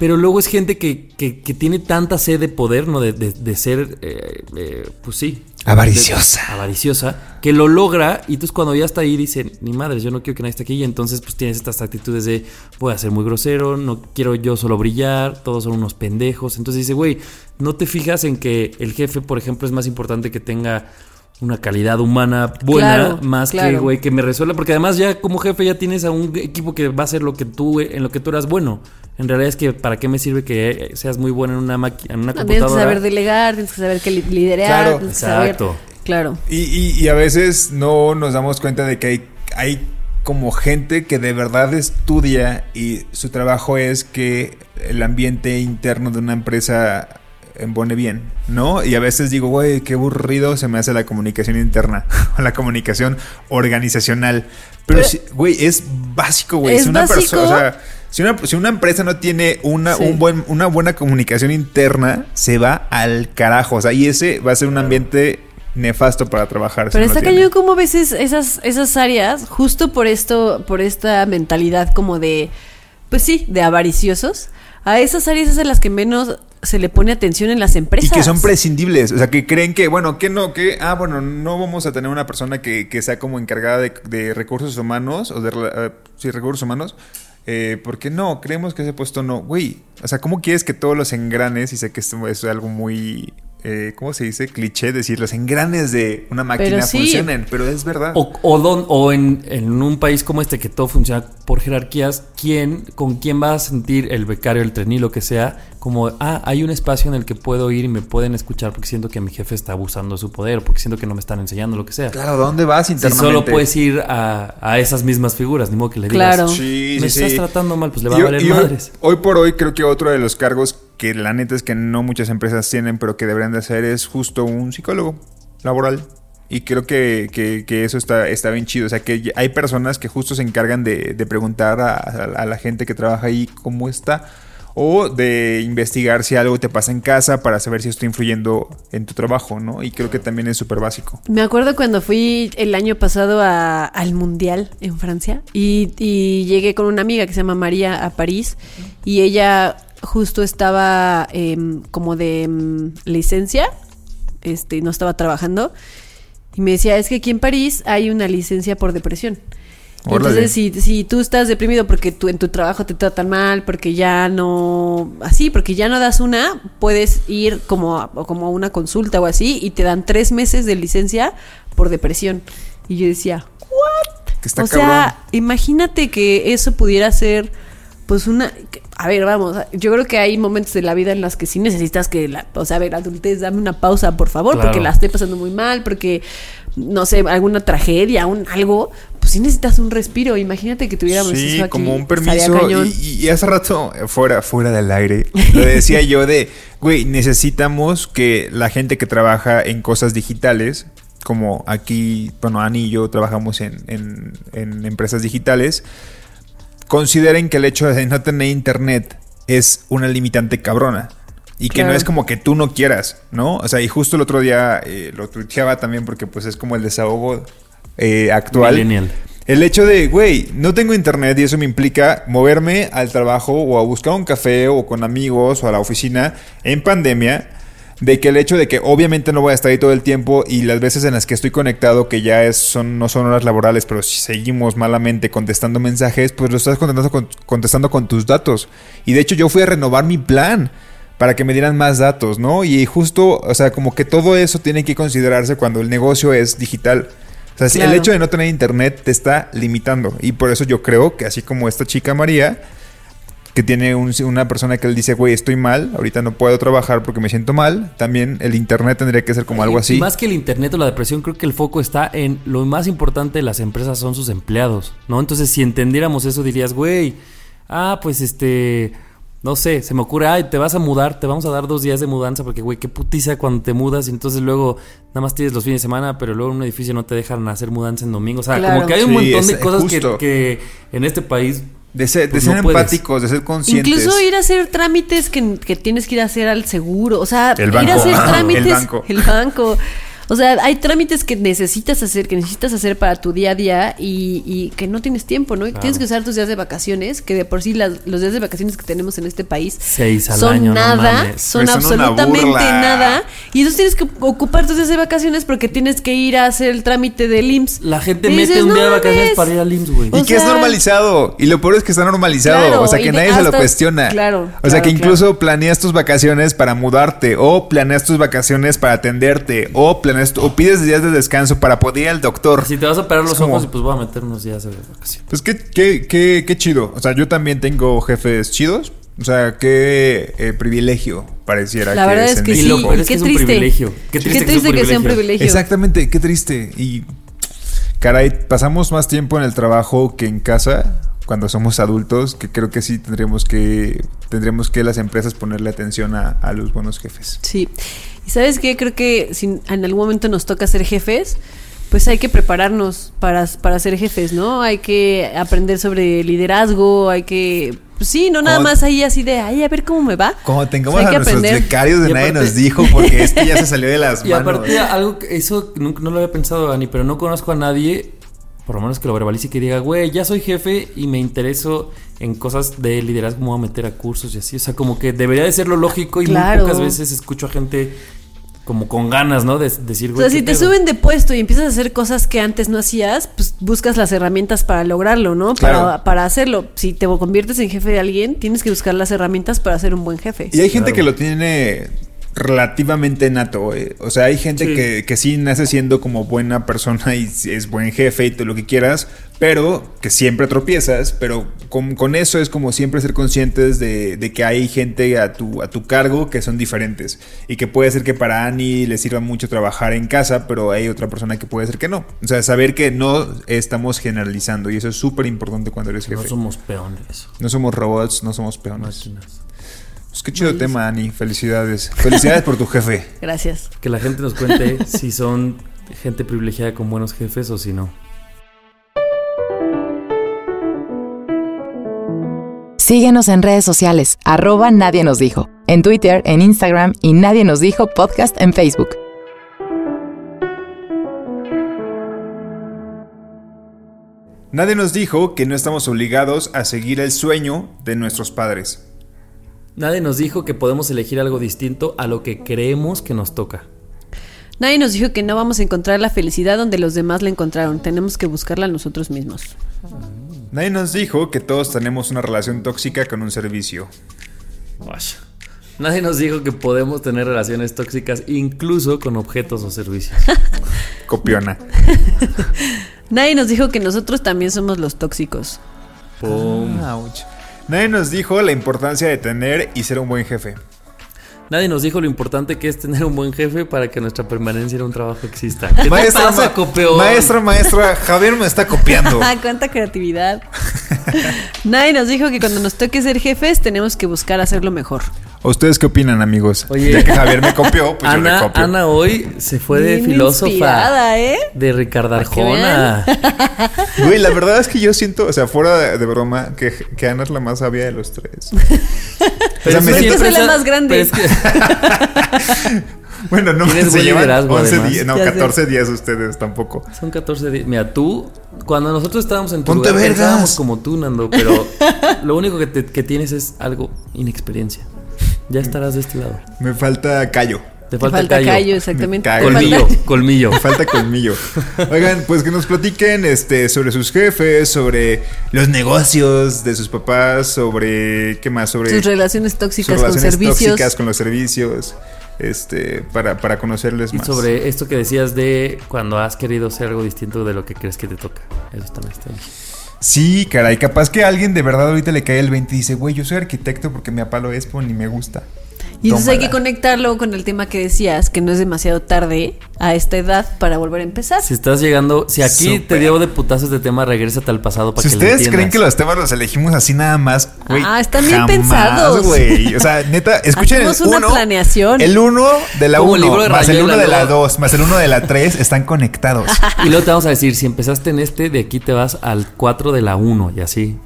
Speaker 4: Pero luego es gente que, que- que tiene tanta sed de poder, ¿no? De, de- de ser, eh, eh, pues sí.
Speaker 3: Avariciosa.
Speaker 4: De- avariciosa. Que lo logra y entonces cuando ya está ahí dice, ni madres, yo no quiero que nadie esté aquí. Y entonces pues tienes estas actitudes de, voy a ser muy grosero, no quiero yo solo brillar, todos son unos pendejos. Entonces dice, güey, no te fijas en que el jefe, por ejemplo, es más importante que tenga una calidad humana buena,
Speaker 1: Claro,
Speaker 4: más que,
Speaker 1: claro.
Speaker 4: güey, que me resuelva. Porque además ya como jefe ya tienes a un equipo que va a hacer lo que tú, en lo que tú eras bueno. En realidad es que, ¿para qué me sirve que seas muy bueno en una máquina, en una
Speaker 1: No, tienes que
Speaker 4: computadora?
Speaker 1: saber delegar, tienes que saber que li- liderar,
Speaker 3: Claro.
Speaker 1: tienes que saber-
Speaker 4: Exacto.
Speaker 1: Claro.
Speaker 3: Y, y- y a veces no nos damos cuenta de que hay, hay como gente que de verdad estudia y su trabajo es que el ambiente interno de una empresa embone bien, ¿no? Y a veces digo, güey, qué aburrido se me hace la comunicación interna, o la comunicación organizacional. Pero, güey, es básico, güey.
Speaker 1: Es
Speaker 3: Si una persona, o sea, si una, si una empresa no tiene una,
Speaker 1: Sí.
Speaker 3: un buen, una buena comunicación interna, se va al carajo. O sea, y ese va a ser un ambiente nefasto para trabajar.
Speaker 1: Pero
Speaker 3: no
Speaker 1: está
Speaker 3: tiene.
Speaker 1: cañón como a veces esas, esas áreas, justo por esto, por esta mentalidad como de, pues sí, de avariciosos, a esas áreas es a las que menos se le pone atención en las
Speaker 3: Y
Speaker 1: empresas.
Speaker 3: que son prescindibles, o sea, que creen que, bueno, que no, que, ah, bueno, no vamos a tener una persona que, que sea como encargada de, de recursos humanos, o de, eh, sí, recursos humanos, eh, porque no, creemos que ese puesto no, güey, o sea, ¿cómo quieres que todos los engranes, y sé que esto es algo muy eh, ¿cómo se dice? Cliché decir los engranes de una máquina
Speaker 1: Pero sí.
Speaker 3: funcionen, pero es verdad.
Speaker 4: O, o, don- o en, en un país como este que todo funciona por jerarquías, ¿quién, ¿con quién va a sentir el becario, el trenil, lo que sea? Como, ah, hay un espacio en el que puedo ir y me pueden escuchar porque siento que mi jefe está abusando de su poder, porque siento que no me están enseñando lo que sea.
Speaker 3: Claro, ¿dónde vas
Speaker 4: Si
Speaker 3: internamente?
Speaker 4: solo puedes ir a, a esas mismas figuras, ni modo que le digas,
Speaker 1: Claro.
Speaker 3: Sí,
Speaker 4: me
Speaker 3: sí,
Speaker 4: estás
Speaker 3: sí.
Speaker 4: tratando mal, pues le va
Speaker 3: Y-
Speaker 4: a valer
Speaker 3: hoy-
Speaker 4: madres.
Speaker 3: Hoy, por hoy creo que otro de los cargos que la neta es que no muchas empresas tienen, pero que deberían de hacer es justo un psicólogo laboral. Y creo que, que- eso está, está bien chido. O sea, que hay personas que justo se encargan de, de preguntar a la gente que trabaja ahí cómo está. O de investigar si algo te pasa en casa para saber si está influyendo en tu trabajo, ¿no? Y creo que también es súper básico.
Speaker 1: Me acuerdo cuando fui el año pasado a- al Mundial en Francia y, y llegué con una amiga que se llama María a París y ella justo estaba em, como de em, licencia, este, no estaba trabajando y me decía, es que aquí en París hay una licencia por depresión.
Speaker 3: Órale.
Speaker 1: Entonces, si, si tú estás deprimido porque tú en tu trabajo te tratan mal, porque ya no, así, porque ya no das una, puedes ir como a, como a una consulta o así y te dan tres meses de licencia por depresión. Y yo decía,
Speaker 3: Que está
Speaker 1: o
Speaker 3: cabrón.
Speaker 1: sea, imagínate que eso pudiera ser, pues una, que- a ver, vamos, yo creo que hay momentos de la vida en las que sí necesitas que, la, o sea, a ver, adultez, dame una pausa, por favor,
Speaker 4: Claro.
Speaker 1: porque la estoy pasando muy mal, porque, no sé, alguna tragedia, un algo, pues sí necesitas un respiro. Imagínate que tuviéramos
Speaker 3: Sí,
Speaker 1: eso aquí.
Speaker 3: como un permiso. Y, y hace rato, fuera, fuera del aire, lo decía yo de, güey, necesitamos que la gente que trabaja en cosas digitales, como aquí, bueno, Ani y yo trabajamos en, en- en empresas digitales, consideren que el hecho de no tener internet es una limitante cabrona. Y que no es como que tú no quieras, ¿no? O sea, y justo el otro día eh, lo tuiteaba también porque pues es como el desahogo eh, actual.
Speaker 4: Millennial.
Speaker 3: El hecho de, güey, no tengo internet y eso me implica moverme al trabajo o a buscar un café o con amigos o a la oficina en pandemia. De que el hecho de que obviamente no voy a estar ahí todo el tiempo y las veces en las que estoy conectado, que ya es, son, no son horas laborales, pero si seguimos malamente contestando mensajes, pues lo estás contestando con, contestando con tus datos. Y de hecho yo fui a renovar mi plan para que me dieran más datos, ¿no? Y justo, o sea, como que todo eso tiene que considerarse cuando el negocio es digital. O sea, el hecho de no tener internet te está limitando. Y por eso yo creo que así como esta chica María, que tiene un- una persona que le dice, güey, estoy mal, ahorita no puedo trabajar porque me siento mal, también el internet tendría que ser como algo
Speaker 4: Y
Speaker 3: así.
Speaker 4: Más que el internet o la depresión, creo que el foco está en lo más importante de las empresas son sus empleados, ¿no? Entonces, si entendiéramos eso, dirías, güey, ah, pues este, no sé, se me ocurre, ay, te vas a mudar, te vamos a dar dos días de mudanza porque, güey, qué putiza cuando te mudas y entonces luego nada más tienes los fines de semana, pero luego en un edificio no te dejan hacer mudanza en domingo. O sea,
Speaker 1: Claro.
Speaker 4: como que hay un
Speaker 3: Sí,
Speaker 4: montón de cosas que, que en este país...
Speaker 3: De ser, de
Speaker 4: pues,
Speaker 3: ser
Speaker 4: no puedes.
Speaker 3: empáticos, de ser conscientes.
Speaker 1: Incluso ir a hacer trámites que, que tienes que ir a hacer al seguro. O sea,
Speaker 3: El
Speaker 1: ir a hacer
Speaker 3: El
Speaker 1: trámites.
Speaker 3: banco.
Speaker 1: El banco. O sea, hay trámites que necesitas hacer, que necesitas hacer para tu día a día y, y que no tienes tiempo, ¿no? Y
Speaker 4: Claro.
Speaker 1: tienes que usar tus días de vacaciones, que de por sí las- los días de vacaciones que tenemos en este país
Speaker 4: Seis al
Speaker 1: son
Speaker 4: año,
Speaker 1: nada, son absolutamente nada. Y entonces tienes que ocupar tus días de vacaciones porque tienes que ir a hacer el trámite del IMSS.
Speaker 4: La gente
Speaker 1: Y
Speaker 4: mete
Speaker 1: dices,
Speaker 4: un día
Speaker 1: "No
Speaker 4: de vacaciones
Speaker 1: mames".
Speaker 4: para ir al IMSS, güey.
Speaker 3: Y
Speaker 1: O
Speaker 3: que es normalizado. Y lo peor es que está normalizado.
Speaker 1: Claro,
Speaker 3: o sea, que nadie se lo cuestiona.
Speaker 1: claro,
Speaker 3: O sea, que incluso planeas tus vacaciones para mudarte. O planeas tus vacaciones para atenderte. O planeas o pides días de descanso para poder ir al doctor.
Speaker 4: Si te vas a operar los
Speaker 3: como-
Speaker 4: ojos, y pues voy a meter unos días de vacaciones.
Speaker 3: Pues qué, qué, qué, qué chido. O sea, yo también tengo jefes chidos. O sea, qué eh, privilegio pareciera
Speaker 1: La
Speaker 3: que
Speaker 1: verdad es
Speaker 3: en
Speaker 1: que sí,
Speaker 4: es que es un
Speaker 1: triste.
Speaker 4: privilegio. Qué triste que
Speaker 1: sea un privilegio.
Speaker 3: Exactamente, qué triste. Y caray, pasamos más tiempo en el trabajo que en casa cuando somos adultos, que creo que sí tendríamos que tendremos que las empresas ponerle atención a, a los buenos jefes.
Speaker 1: Sí. Y sabes qué, creo que si en algún momento nos toca ser jefes, pues hay que prepararnos para, para ser jefes, ¿no? Hay que aprender sobre liderazgo, hay que... Pues sí, no nada más ahí así de, ay, a ver cómo me va.
Speaker 3: Como tengamos
Speaker 1: Hay
Speaker 3: a nuestros
Speaker 1: aprender.
Speaker 3: becarios de
Speaker 4: Y
Speaker 3: nadie
Speaker 4: aparte-
Speaker 3: nos dijo porque esto ya se salió de las
Speaker 4: Y
Speaker 3: manos.
Speaker 4: aparte, algo que eso nunca, no lo había pensado, Dani, pero no conozco a nadie, por lo menos que lo verbalice y que diga, güey, ya soy jefe y me intereso en cosas de liderazgo, me voy a meter a cursos y así. O sea, como que debería de ser lo lógico y
Speaker 1: Claro.
Speaker 4: muy pocas veces escucho a gente como con ganas, ¿no? De, decir,
Speaker 1: O sea, si
Speaker 4: ¿qué
Speaker 1: te
Speaker 4: pedo?
Speaker 1: suben de puesto y empiezas a hacer cosas que antes no hacías, pues buscas las herramientas para lograrlo, ¿no?
Speaker 3: Claro.
Speaker 1: Para, para hacerlo. Si te conviertes en jefe de alguien, tienes que buscar las herramientas para ser un buen jefe.
Speaker 3: Y hay gente que lo tiene relativamente nato. eh. O sea, hay gente
Speaker 4: Sí.
Speaker 3: Que, que sí nace siendo como buena persona y es buen jefe y todo lo que quieras, pero que siempre tropiezas. Pero con, con eso es como siempre ser conscientes de, de que hay gente a tu, a tu cargo que son diferentes. Y que puede ser que para Annie le sirva mucho trabajar en casa, pero hay otra persona que puede ser que no. O sea, saber que no estamos generalizando y eso es súper importante cuando eres jefe.
Speaker 4: No somos peones.
Speaker 3: No somos robots, no somos peones.
Speaker 4: Máquinas.
Speaker 3: Pues qué chido tema, Ani. Felicidades. Felicidades por tu jefe.
Speaker 1: Gracias.
Speaker 4: Que la gente nos cuente si son gente privilegiada con buenos jefes o si no.
Speaker 6: Síguenos en redes sociales, arroba Nadie nos dijo, en Twitter, en Instagram y Nadie nos dijo podcast en Facebook.
Speaker 3: Nadie nos dijo que no estamos obligados a seguir el sueño de nuestros padres.
Speaker 4: Nadie nos dijo que podemos elegir algo distinto a lo que creemos que nos toca.
Speaker 1: Nadie nos dijo que no vamos a encontrar la felicidad donde los demás la encontraron. Tenemos que buscarla nosotros mismos.
Speaker 3: Nadie nos dijo que todos tenemos una relación tóxica con un servicio.
Speaker 4: Vaya. Nadie nos dijo que podemos tener relaciones tóxicas incluso con objetos o servicios.
Speaker 3: Copiona.
Speaker 1: Nadie nos dijo que nosotros también somos los tóxicos.
Speaker 4: Pum.
Speaker 3: Ouch. Nadie nos dijo la importancia de tener y ser un buen jefe.
Speaker 4: Nadie nos dijo lo importante que es tener un buen jefe para que nuestra permanencia en un trabajo exista. ¿Qué te
Speaker 3: Maestra,
Speaker 4: pasa,
Speaker 3: ma-
Speaker 4: copeón?
Speaker 3: maestra, maestra, Javier me está copiando.
Speaker 1: Ah, cuánta creatividad. Nadie nos dijo que cuando nos toque ser jefes tenemos que buscar hacerlo mejor.
Speaker 3: ¿Ustedes qué opinan, amigos?
Speaker 4: Oye.
Speaker 3: ya que Javier me copió, pues yo le
Speaker 4: Ana,
Speaker 3: copio.
Speaker 4: Ana hoy se fue de
Speaker 1: Bien
Speaker 4: filósofa.
Speaker 1: ¿eh?
Speaker 4: De Ricardo Arjona.
Speaker 3: Güey, la verdad es que yo siento, o sea, fuera de, de broma, que, que Ana es la más sabia de los tres.
Speaker 4: Pero
Speaker 3: O sea, me siento-
Speaker 1: soy la más grande.
Speaker 4: pero es que-
Speaker 3: Bueno, no
Speaker 4: Tienes
Speaker 3: se llevan
Speaker 4: liderazgo,
Speaker 3: 11
Speaker 4: además.
Speaker 3: días, no,
Speaker 1: Ya sé.
Speaker 3: 14 días ustedes tampoco.
Speaker 4: Son 14 días. Mira, tú, cuando nosotros estábamos en tu
Speaker 3: Ponte
Speaker 4: lugar,
Speaker 3: vergas.
Speaker 4: pensábamos como tú, Nando, pero lo único que, te- que tienes es algo inexperiencia. Ya estarás de este lado.
Speaker 3: Me falta callo.
Speaker 4: Te falta,
Speaker 1: falta
Speaker 4: callo.
Speaker 1: callo, exactamente.
Speaker 4: Colmillo, colmillo.
Speaker 3: Me falta colmillo. Oigan, pues que nos platiquen este, sobre sus jefes, sobre los negocios de sus papás, sobre. ¿Qué más? Sobre
Speaker 1: Sus relaciones tóxicas
Speaker 3: sus relaciones
Speaker 1: con servicios.
Speaker 3: tóxicas con los servicios. Este, para, para conocerles
Speaker 4: Y
Speaker 3: más.
Speaker 4: sobre esto que decías de cuando has querido ser algo distinto de lo que crees que te toca. Eso también está bien.
Speaker 3: Sí, caray, capaz que a alguien de verdad ahorita le cae el 20 y dice, güey, yo soy arquitecto porque mi papá lo es, ni me gusta.
Speaker 1: Y entonces hay que conectarlo con el tema que decías, que no es demasiado tarde a esta edad para volver a empezar.
Speaker 4: Si estás llegando, si aquí te dio de putazos de tema, regrésate al pasado para
Speaker 3: Si
Speaker 4: que lo
Speaker 3: ustedes
Speaker 4: entiendas.
Speaker 3: creen que los temas los elegimos así nada más, güey.
Speaker 1: Ah, están bien
Speaker 3: jamás,
Speaker 1: pensados.
Speaker 3: güey. O sea, neta, escuchen el
Speaker 1: una
Speaker 3: uno,
Speaker 1: planeación.
Speaker 3: El 1 de la
Speaker 4: Como el
Speaker 3: 1,
Speaker 4: libro de
Speaker 3: más el
Speaker 4: Rayuela,
Speaker 3: 1 de la
Speaker 4: luego-
Speaker 3: 2, más el 1 de la 3 están conectados.
Speaker 4: Y luego te vamos a decir, si empezaste en este, de aquí te vas al 4 de la 1 y así.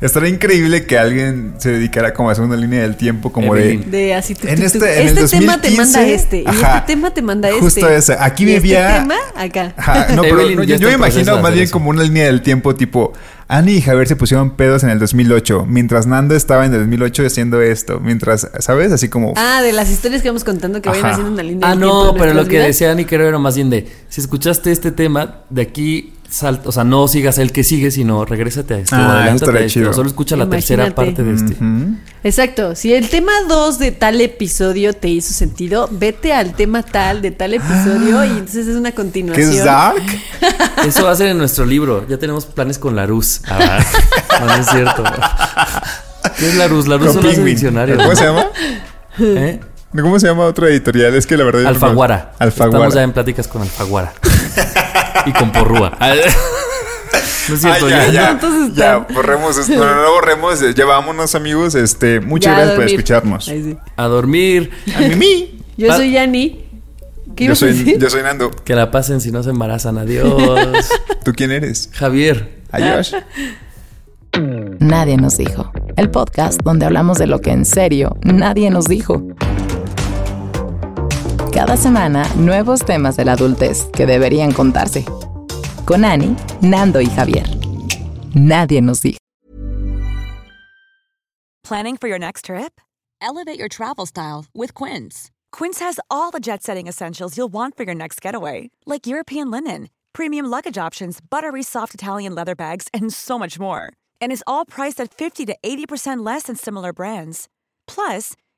Speaker 3: Estaría increíble que alguien se dedicara como a hacer una línea del tiempo como
Speaker 4: Evelyn.
Speaker 3: de...
Speaker 1: De así tu,
Speaker 3: En
Speaker 1: tu, tu.
Speaker 3: este, en el
Speaker 1: Este tema te
Speaker 3: 2015,
Speaker 1: manda este. Y este tema te manda este.
Speaker 3: justo ese. Aquí vivía-
Speaker 1: Este tema acá.
Speaker 3: Ajá, no, pero no, yo, me imagino más bien
Speaker 4: eso.
Speaker 3: como una línea del tiempo tipo Annie y Javier se pusieron pedos en el 2008, mientras Nando estaba en el 2008 haciendo esto, mientras, ¿sabes? Así como...
Speaker 1: Ah, de las historias que vamos contando que vayan haciendo una línea
Speaker 4: Ah,
Speaker 1: del tiempo
Speaker 4: no, pero lo que
Speaker 1: vidas.
Speaker 4: decía Ani creo era más bien de, si escuchaste este tema, de aquí salta, o sea, no sigas el que sigue, sino regrésate a este, o
Speaker 3: Ah,
Speaker 4: adelántate a este,
Speaker 3: chido.
Speaker 4: solo escucha la tercera parte de este.
Speaker 1: Exacto. Si el tema 2 de tal episodio te hizo sentido, vete al tema tal de tal episodio y entonces es una
Speaker 3: ¿Qué
Speaker 1: continuación.
Speaker 3: es Dark?
Speaker 4: Eso va a ser en nuestro libro. Ya tenemos planes con la Rus. Ah, no, no es cierto. ¿Qué es la Rus? La Rus
Speaker 3: Con
Speaker 4: no es un
Speaker 3: Penguin.
Speaker 4: diccionario.
Speaker 3: ¿Cómo se llama?
Speaker 4: ¿Eh?
Speaker 3: ¿Cómo se llama otra editorial? Es que la verdad... yo no me-
Speaker 4: Alfaguara.
Speaker 3: Alfaguara.
Speaker 4: Estamos ya en pláticas con Alfaguara. y con Porrúa. Ah, No es cierto,
Speaker 3: Ay,
Speaker 4: ya.
Speaker 3: ya, borremos esto. No, no, no borremos. Ya vámonos, amigos. Este, muchas
Speaker 1: Ya,
Speaker 3: gracias por escucharnos.
Speaker 1: Ahí sí.
Speaker 4: A dormir.
Speaker 3: A mí.
Speaker 1: Yo
Speaker 4: Ah.
Speaker 1: soy Yani. ¿Qué
Speaker 3: Yo soy,
Speaker 1: decir?
Speaker 3: yo soy Nando.
Speaker 4: Que la pasen si no se embarazan. Adiós.
Speaker 3: ¿Tú quién eres?
Speaker 4: Javier.
Speaker 3: Adiós.
Speaker 6: Nadie nos dijo. El podcast donde hablamos de lo que en serio nadie nos dijo. Cada semana, nuevos temas de la adultez que deberían contarse. Con Ani, Nando y Javier. Nadie nos dijo.
Speaker 9: Planning for your next trip? Elevate your travel style with Quince. Quince has all the jet setting essentials you'll want for your next getaway, like European linen, premium luggage options, buttery soft Italian leather bags, and so much more. And is all priced at 50 to 80% less than similar brands. Plus,